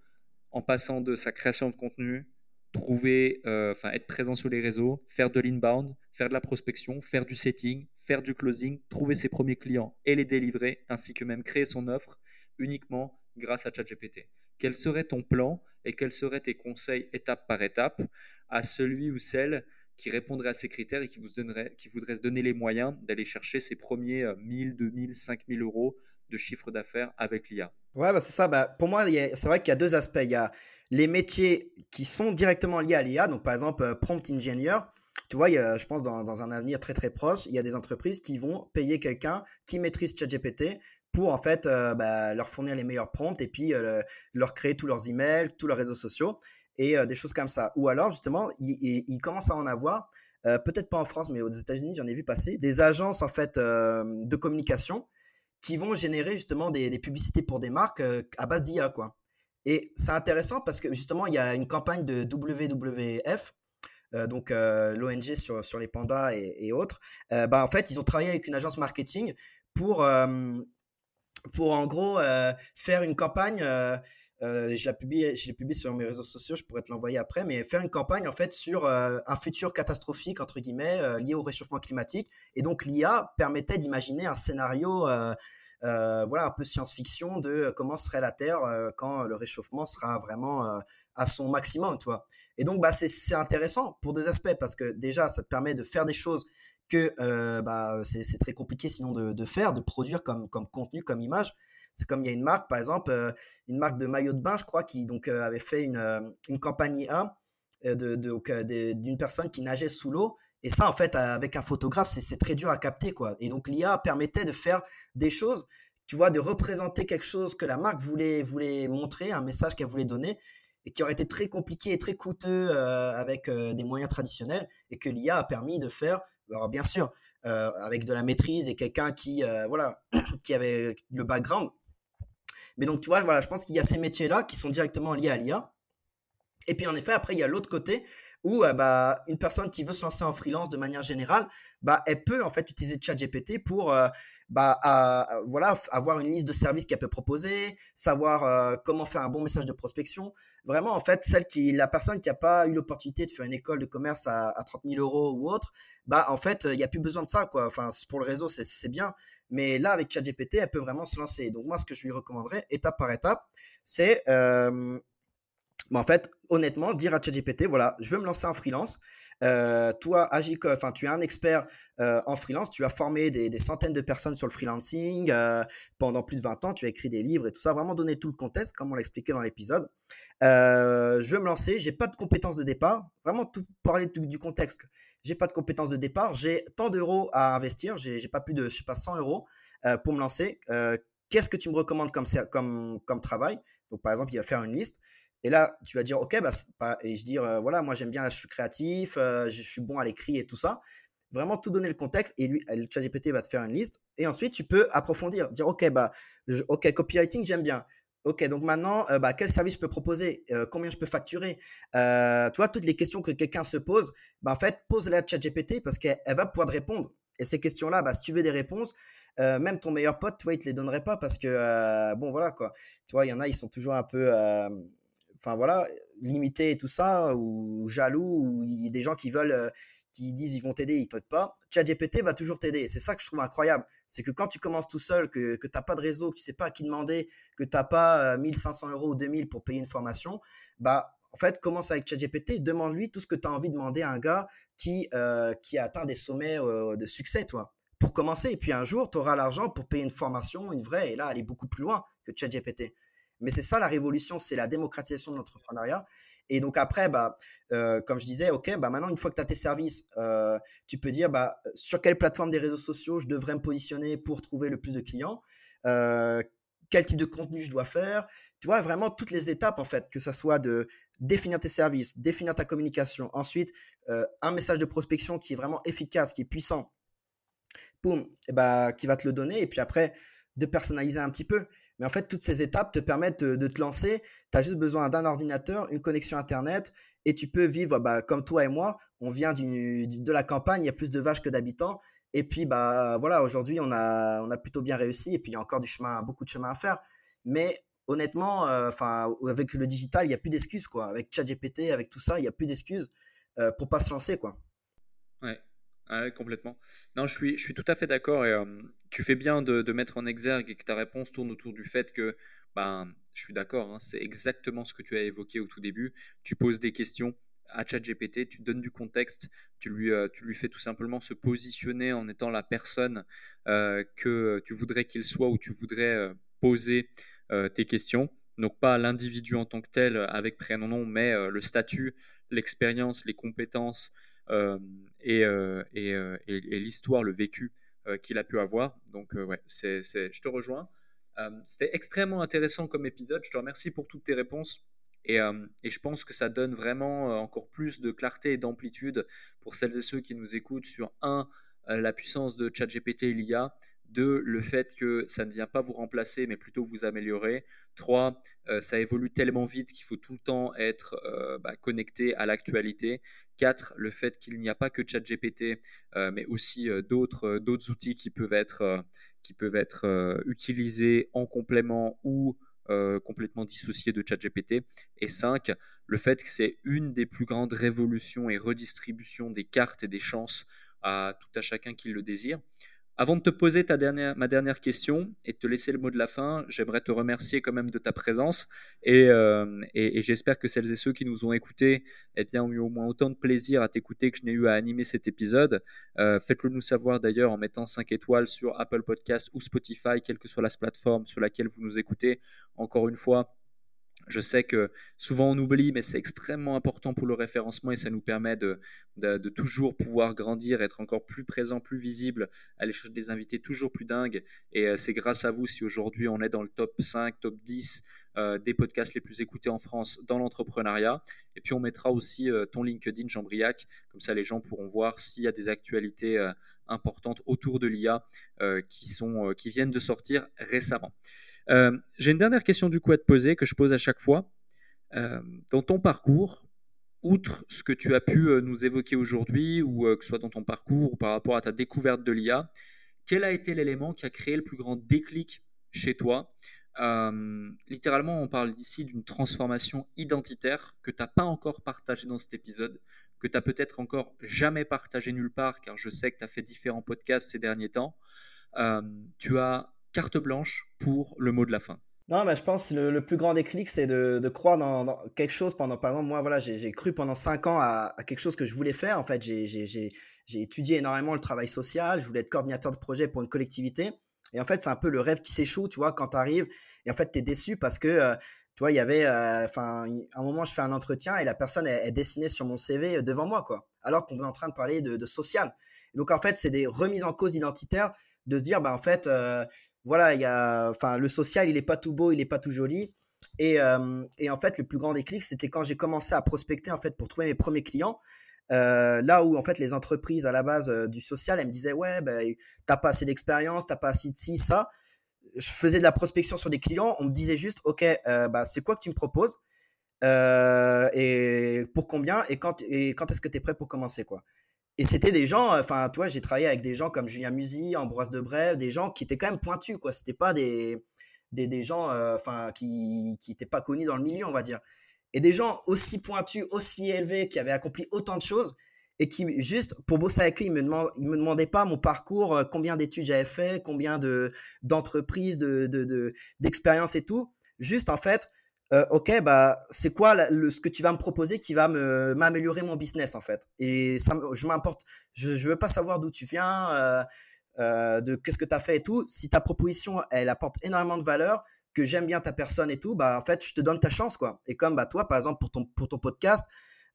en passant de sa création de contenu, trouver, euh, être présent sur les réseaux, faire de l'inbound, faire de la prospection, faire du setting, faire du closing, trouver ses premiers clients et les délivrer, ainsi que même créer son offre uniquement grâce à ChatGPT. Quel serait ton plan et quels seraient tes conseils étape par étape à celui ou celle qui répondrait à ces critères et qui, vous donnerait, qui voudrait se donner les moyens d'aller chercher ses premiers 1000, 2000, 5000 euros de chiffre d'affaires avec l'IA. Ouais, bah c'est ça. Bah, pour moi, c'est vrai qu'il y a deux aspects. Il y a les métiers qui sont directement liés à l'IA. Donc, par exemple, euh, prompt engineer. Tu vois, je pense dans, dans, un avenir très très proche, il y a des entreprises qui vont payer quelqu'un qui maîtrise ChatGPT pour en fait euh, bah, leur fournir les meilleurs prompts et puis euh, leur créer tous leurs emails, tous leurs réseaux sociaux et euh, des choses comme ça. Ou alors, justement, il, il, commence à en avoir, euh, peut-être pas en France, mais aux États-Unis, j'en ai vu passer, des agences en fait euh, de communication qui vont générer justement des, publicités pour des marques à base d'IA, quoi. Et c'est intéressant parce que justement, il y a une campagne de WWF donc l'ONG sur, sur les pandas et, autres, bah, en fait, ils ont travaillé avec une agence marketing pour, pour en gros faire une campagne euh, je l'ai publié, sur mes réseaux sociaux, je pourrais te l'envoyer après, mais faire une campagne en fait sur euh, un futur catastrophique entre guillemets euh, lié au réchauffement climatique. Et donc l'IA permettait d'imaginer un scénario, voilà, un peu science-fiction de comment serait la Terre quand le réchauffement sera vraiment à son maximum, tu vois. Et donc bah c'est intéressant pour deux aspects parce que déjà ça te permet de faire des choses que bah, c'est très compliqué sinon de, de, faire, de produire comme, comme contenu, comme image. C'est comme il y a une marque, par exemple, euh, une marque de maillot de bain, je crois, qui donc euh, avait fait une, euh, une campagne IA de, d'une personne qui nageait sous l'eau. Et ça, en fait, avec un photographe, c'est très dur à capter, quoi. Et donc, l'IA permettait de faire des choses, tu vois, de représenter quelque chose que la marque voulait, voulait montrer, un message qu'elle voulait donner, et qui aurait été très compliqué et très coûteux avec des moyens traditionnels, et que l'IA a permis de faire. Alors, bien sûr, avec de la maîtrise et quelqu'un qui, voilà, qui avait le background, mais donc, tu vois, voilà, je pense qu'il y a ces métiers-là qui sont directement liés à l'IA. Et puis, en effet, après, il y a l'autre côté où euh, bah, une personne qui veut se lancer en freelance de manière générale, bah, elle peut en fait utiliser ChatGPT pour euh, bah, voilà, avoir une liste de services qu'elle peut proposer, savoir euh, comment faire un bon message de prospection. Vraiment, en fait, celle qui, la personne qui n'a pas eu l'opportunité de faire une école de commerce à, à 30 000 euros ou autre, bah, en fait, il n'y a plus besoin de ça. Quoi. Enfin, pour le réseau, c'est bien. Mais là, avec ChatGPT, elle peut vraiment se lancer. Donc, moi, ce que je lui recommanderais, étape par étape, c'est, euh, en fait, honnêtement, dire à ChatGPT, voilà, je veux me lancer en freelance. Euh, toi, enfin, tu es un expert euh, en freelance, tu as formé des, centaines de personnes sur le freelancing pendant plus de 20 ans, tu as écrit des livres et tout ça, vraiment donner tout le contexte, comme on l'a expliqué dans l'épisode. je veux me lancer, j'ai pas de compétences de départ, vraiment tout parler du contexte j'ai pas de compétences de départ, j'ai tant d'euros à investir, j'ai pas plus de, je sais pas, 100 euros euh, pour me lancer. Euh, qu'est-ce que tu me recommandes comme, travail? Donc, par exemple, il va faire une liste. Et là, tu vas dire, OK, bah, et je dire, euh, voilà, moi j'aime bien, là, je suis créatif, je suis bon à l'écrit et tout ça. Vraiment tout donner le contexte et lui, le ChatGPT va te faire une liste. Et ensuite, tu peux approfondir, dire, OK, bah, OK, copywriting, j'aime bien. Ok, donc maintenant, euh, bah, quel service je peux proposer? Euh, Combien je peux facturer? Euh, Tu vois, toutes les questions que quelqu'un se pose, bah, en fait, pose-les à ChatGPT parce qu'elle va pouvoir te répondre. Et ces questions-là, bah, si tu veux des réponses, même ton meilleur pote, tu vois, il te les donnerait pas parce que, bon, voilà, quoi. Tu vois, il y en a, ils sont toujours un peu, enfin, voilà, limités et tout ça, ou jaloux, ou il y des gens qui veulent qui disent ils vont t'aider, ils t'aident pas. ChatGPT va toujours t'aider. C'est ça que je trouve incroyable. C'est que quand tu commences tout seul, que, que tu n'as pas de réseau, que tu sais pas à qui demander, que tu n'as pas 1500 euh, euros ou 2000 pour payer une formation, bah, en fait, commence avec ChatGPT, demande-lui tout ce que tu as envie de demander à un gars qui, euh, qui a atteint des sommets euh, de succès, toi. Pour commencer, et puis un jour, tu auras l'argent pour payer une formation, une vraie, et là, elle est beaucoup plus loin que ChatGPT. Mais c'est ça la révolution, c'est la démocratisation de l'entrepreneuriat. Et donc après, bah, euh, comme je disais, ok, bah maintenant une fois que tu as tes services, euh, tu peux dire bah, sur quelle plateforme des réseaux sociaux je devrais me positionner pour trouver le plus de clients, euh, quel type de contenu je dois faire. Tu vois, vraiment toutes les étapes en fait, que ce soit de définir tes services, définir ta communication, ensuite un message de prospection qui est vraiment efficace, qui est puissant, boum, et bah, qui va te le donner, et puis après de personnaliser un petit peu. Mais en fait, toutes ces étapes te permettent de, te lancer. Tu as juste besoin d'un ordinateur, une connexion Internet, et tu peux vivre bah, comme toi et moi. On vient de la campagne, il y a plus de vaches que d'habitants. Et puis, bah, voilà, aujourd'hui, on a, on a plutôt bien réussi. Et puis, il y a encore du chemin, beaucoup de chemin à faire. Mais honnêtement, euh, avec le digital, il n'y a plus d'excuses. Avec ChatGPT, avec tout ça, il n'y a plus d'excuses euh, pour pas se lancer. quoi. Ouais, complètement. Non, je suis, je suis tout à fait d'accord et euh, tu fais bien de, de, mettre en exergue et que ta réponse tourne autour du fait que, ben, je suis d'accord, hein, c'est exactement ce que tu as évoqué au tout début. Tu poses des questions à ChatGPT, tu donnes du contexte, tu lui, euh, tu lui fais tout simplement se positionner en étant la personne euh, que tu voudrais qu'il soit ou tu voudrais poser tes questions. Donc pas l'individu en tant que tel avec prénom, nom, mais le statut, l'expérience, les compétences, euh, euh, euh, et, l'histoire, le vécu qu'il a pu avoir. Donc, ouais, c'est, je te rejoins. C'était extrêmement intéressant comme épisode. Je te remercie pour toutes tes réponses. Et, et, je pense que ça donne vraiment encore plus de clarté et d'amplitude pour celles et ceux qui nous écoutent sur un, la puissance de ChatGPT et l'IA, Deux, le fait que ça ne vient pas vous remplacer, mais plutôt vous améliorer. Trois, euh, ça évolue tellement vite qu'il faut tout le temps être euh, bah, connecté à l'actualité. Quatre, le fait qu'il n'y a pas que ChatGPT, euh, mais aussi d'autres, outils qui peuvent être, qui peuvent être utilisés en complément ou complètement dissociés de ChatGPT. Et cinq, le fait que c'est une des plus grandes révolutions et redistributions des cartes et des chances à tout à chacun qui le désire. Avant de te poser ma dernière question et de te laisser le mot de la fin, j'aimerais te remercier quand même de ta présence et, euh, j'espère que celles et ceux qui nous ont écoutés eh ont eu au moins autant de plaisir à t'écouter que je n'ai eu à animer cet épisode. Euh, faites-le nous savoir d'ailleurs en mettant 5 étoiles sur Apple Podcast ou Spotify, quelle que soit la plateforme sur laquelle vous nous écoutez. Encore une fois, je sais que souvent on oublie, mais c'est extrêmement important pour le référencement et ça nous permet de, toujours pouvoir grandir, être encore plus présent, plus visible, aller chercher des invités toujours plus dingues. Et euh, c'est grâce à vous si aujourd'hui on est dans le top 5, top 10 euh, des podcasts les plus écoutés en France dans l'entrepreneuriat. Et puis on mettra aussi euh, ton LinkedIn, Jean Briac, comme ça les gens pourront voir s'il y a des actualités importantes autour de l'IA qui, qui viennent de sortir récemment. Euh, j'ai une dernière question du coup à te poser que je pose à chaque fois. Euh, dans ton parcours, outre ce que tu as pu euh, nous évoquer aujourd'hui, ou que ce soit dans ton parcours ou par rapport à ta découverte de l'IA, quel a été l'élément qui a créé le plus grand déclic chez toi? Littéralement, on parle ici d'une transformation identitaire que tu n'as pas encore partagée dans cet épisode, que tu n'as peut-être encore jamais partagé nulle part, car je sais que tu as fait différents podcasts ces derniers temps. tu as carte blanche pour le mot de la fin. Non, mais je pense que le, plus grand déclic, c'est de, croire dans, quelque chose pendant, par exemple, moi, voilà, j'ai cru pendant cinq ans à, quelque chose que je voulais faire. En fait, j'ai étudié énormément le travail social. Je voulais être coordinateur de projet pour une collectivité. Et en fait, c'est un peu le rêve qui s'échoue, tu vois, quand tu arrives. Et en fait, tu es déçu parce que, euh, tu vois, il y avait, euh, enfin, un moment, je fais un entretien et la personne est, dessinée sur mon CV devant moi, quoi. Alors qu'on est en train de parler de, social. donc, en fait, c'est des remises en cause identitaires de se dire, bah, en fait, euh, voilà, il y a, enfin, le social, il est pas tout beau, il est pas tout joli. Et, euh, et en fait, le plus grand déclic, c'était quand j'ai commencé à prospecter en fait pour trouver mes premiers clients. Euh, là où en fait les entreprises à la base euh, du social, elles me disaient ouais, ben, t'as pas assez d'expérience, t'as pas assez de ci, ça. Je faisais de la prospection sur des clients, on me disait juste ok, bah, c'est quoi que tu me proposes et pour combien et quand, et quand est-ce que tu es prêt pour commencer quoi. Et c'était des gens, enfin, toi, j'ai travaillé avec des gens comme Julien Musy, Ambroise Debrève, des gens qui étaient quand même pointus, quoi. C'était pas des, des, gens, euh, enfin, qui n'étaient pas connus dans le milieu, on va dire. Et des gens aussi pointus, aussi élevés, qui avaient accompli autant de choses, et qui, juste, pour bosser avec eux, ils me, me demandaient pas mon parcours, euh, combien d'études j'avais fait, combien de, d'entreprises, de, de, d'expériences et tout. Juste, en fait, euh, ok, bah, c'est quoi le, ce que tu vas me proposer qui va me, m'améliorer mon business en fait? Et ça, je m'importe, je, je veux pas savoir d'où tu viens, euh, euh, de qu'est-ce que tu as fait et tout. Si ta proposition, elle apporte énormément de valeur, que j'aime bien ta personne et tout, bah en fait, je te donne ta chance quoi. Et comme bah toi, par exemple, pour ton, pour ton podcast,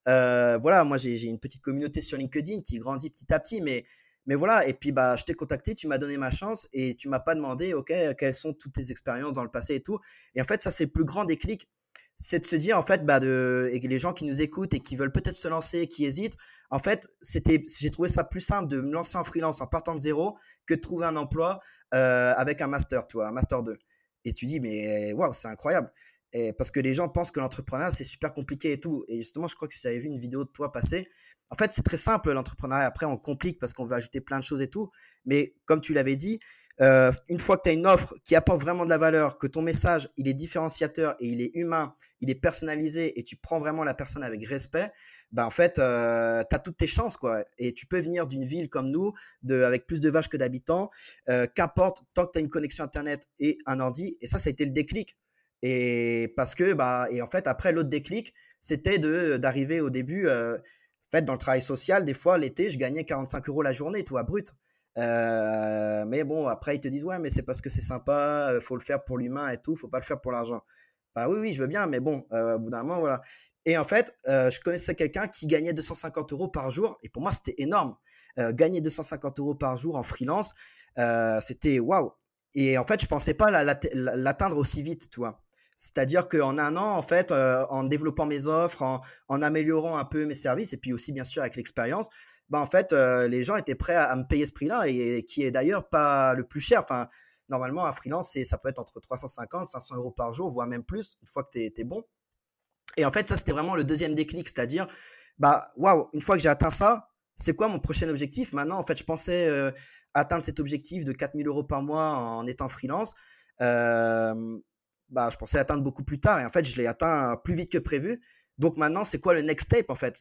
voilà, moi j'ai, j'ai une petite communauté sur LinkedIn qui grandit petit à petit, mais mais voilà, et puis bah, je t'ai contacté, tu m'as donné ma chance et tu m'as pas demandé, ok, quelles sont toutes tes expériences dans le passé et tout. Et en fait, ça, c'est le plus grand déclic, c'est de se dire, en fait, bah, de, les gens qui nous écoutent et qui veulent peut-être se lancer, qui hésitent, en fait, c'était, j'ai trouvé ça plus simple de me lancer en freelance en partant de zéro que de trouver un emploi euh, avec un master, tu vois, un master 2. Et tu dis, mais waouh, c'est incroyable. Parce que les gens pensent que l'entrepreneuriat, c'est super compliqué et tout. Et justement, je crois que si j'avais vu une vidéo de toi passer, en fait, c'est très simple l'entrepreneuriat. Après, on complique parce qu'on veut ajouter plein de choses et tout. Mais comme tu l'avais dit, euh, une fois que tu as une offre qui apporte vraiment de la valeur, que ton message, il est différenciateur et il est humain, il est personnalisé et tu prends vraiment la personne avec respect, bah en fait, euh, tu as toutes tes chances. quoi. Et tu peux venir d'une ville comme nous, de, avec plus de vaches que d'habitants, euh, qu'importe, tant que tu as une connexion Internet et un ordi. Et ça, ça a été le déclic. Et parce que, bah, et en fait, après, l'autre déclic, c'était d'arriver au début fait, dans le travail social, des fois, l'été, je gagnais 45 euros la journée, toi, brut. Euh, mais bon, après, ils te disent, ouais, mais c'est parce que c'est sympa, euh, faut le faire pour l'humain et tout, faut pas le faire pour l'argent. Bah oui, oui, je veux bien, mais bon, euh, au bout d'un moment, voilà. Et en fait, je connaissais quelqu'un qui gagnait 250 euros par jour, et pour moi, c'était énorme. gagner 250 euros par jour en freelance, c'était waouh. Et en fait, je pensais pas l'atteindre aussi vite, tu vois. C'est-à-dire qu'en un an, en fait, euh, en développant mes offres, en, améliorant un peu mes services, et puis aussi bien sûr avec l'expérience, bah en fait, les gens étaient prêts à, me payer ce prix-là et, qui est d'ailleurs pas le plus cher. Enfin, normalement, un freelance, ça peut être entre 350, 500 euros par jour, voire même plus, une fois que tu es, bon. Et en fait, ça, c'était vraiment le deuxième déclic, c'est-à-dire, bah, waouh, une fois que j'ai atteint ça, c'est quoi mon prochain objectif? Maintenant, en fait, je pensais atteindre cet objectif de 4000 euros par mois en étant freelance. Bah, je pensais atteindre beaucoup plus tard et en fait, je l'ai atteint plus vite que prévu. Donc maintenant, c'est quoi le next step en fait?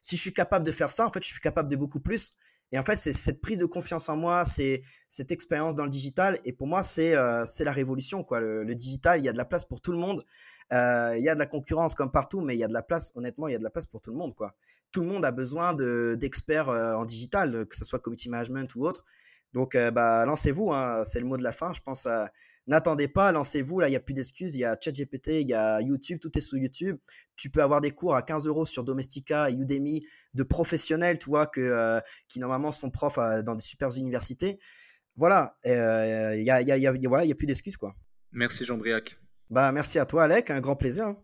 Si je suis capable de faire ça, en fait, je suis capable de beaucoup plus. Et en fait, c'est cette prise de confiance en moi, c'est cette expérience dans le digital. Et pour moi, c'est euh, la révolution. Quoi. Le, digital, il y a de la place pour tout le monde. Euh, il y a de la concurrence comme partout, mais il y a de la place, honnêtement, il y a de la place pour tout le monde. Quoi. Tout le monde a besoin d'experts euh, en digital, que ce soit community management ou autre. Donc, bah, lancez-vous. Hein, c'est le mot de la fin. Je pense N'attendez pas, lancez-vous. Là, il n'y a plus d'excuses. Il y a ChatGPT, il y a YouTube, tout est sous YouTube. Tu peux avoir des cours à 15 euros sur Domestika et Udemy de professionnels, tu vois, que, euh, qui normalement sont profs euh, dans des super universités. Voilà, il n'y a, y a, y a, voilà, a plus d'excuses, quoi. Merci Jean-Briac. Bah, merci à toi, Alec. Un grand plaisir. Hein.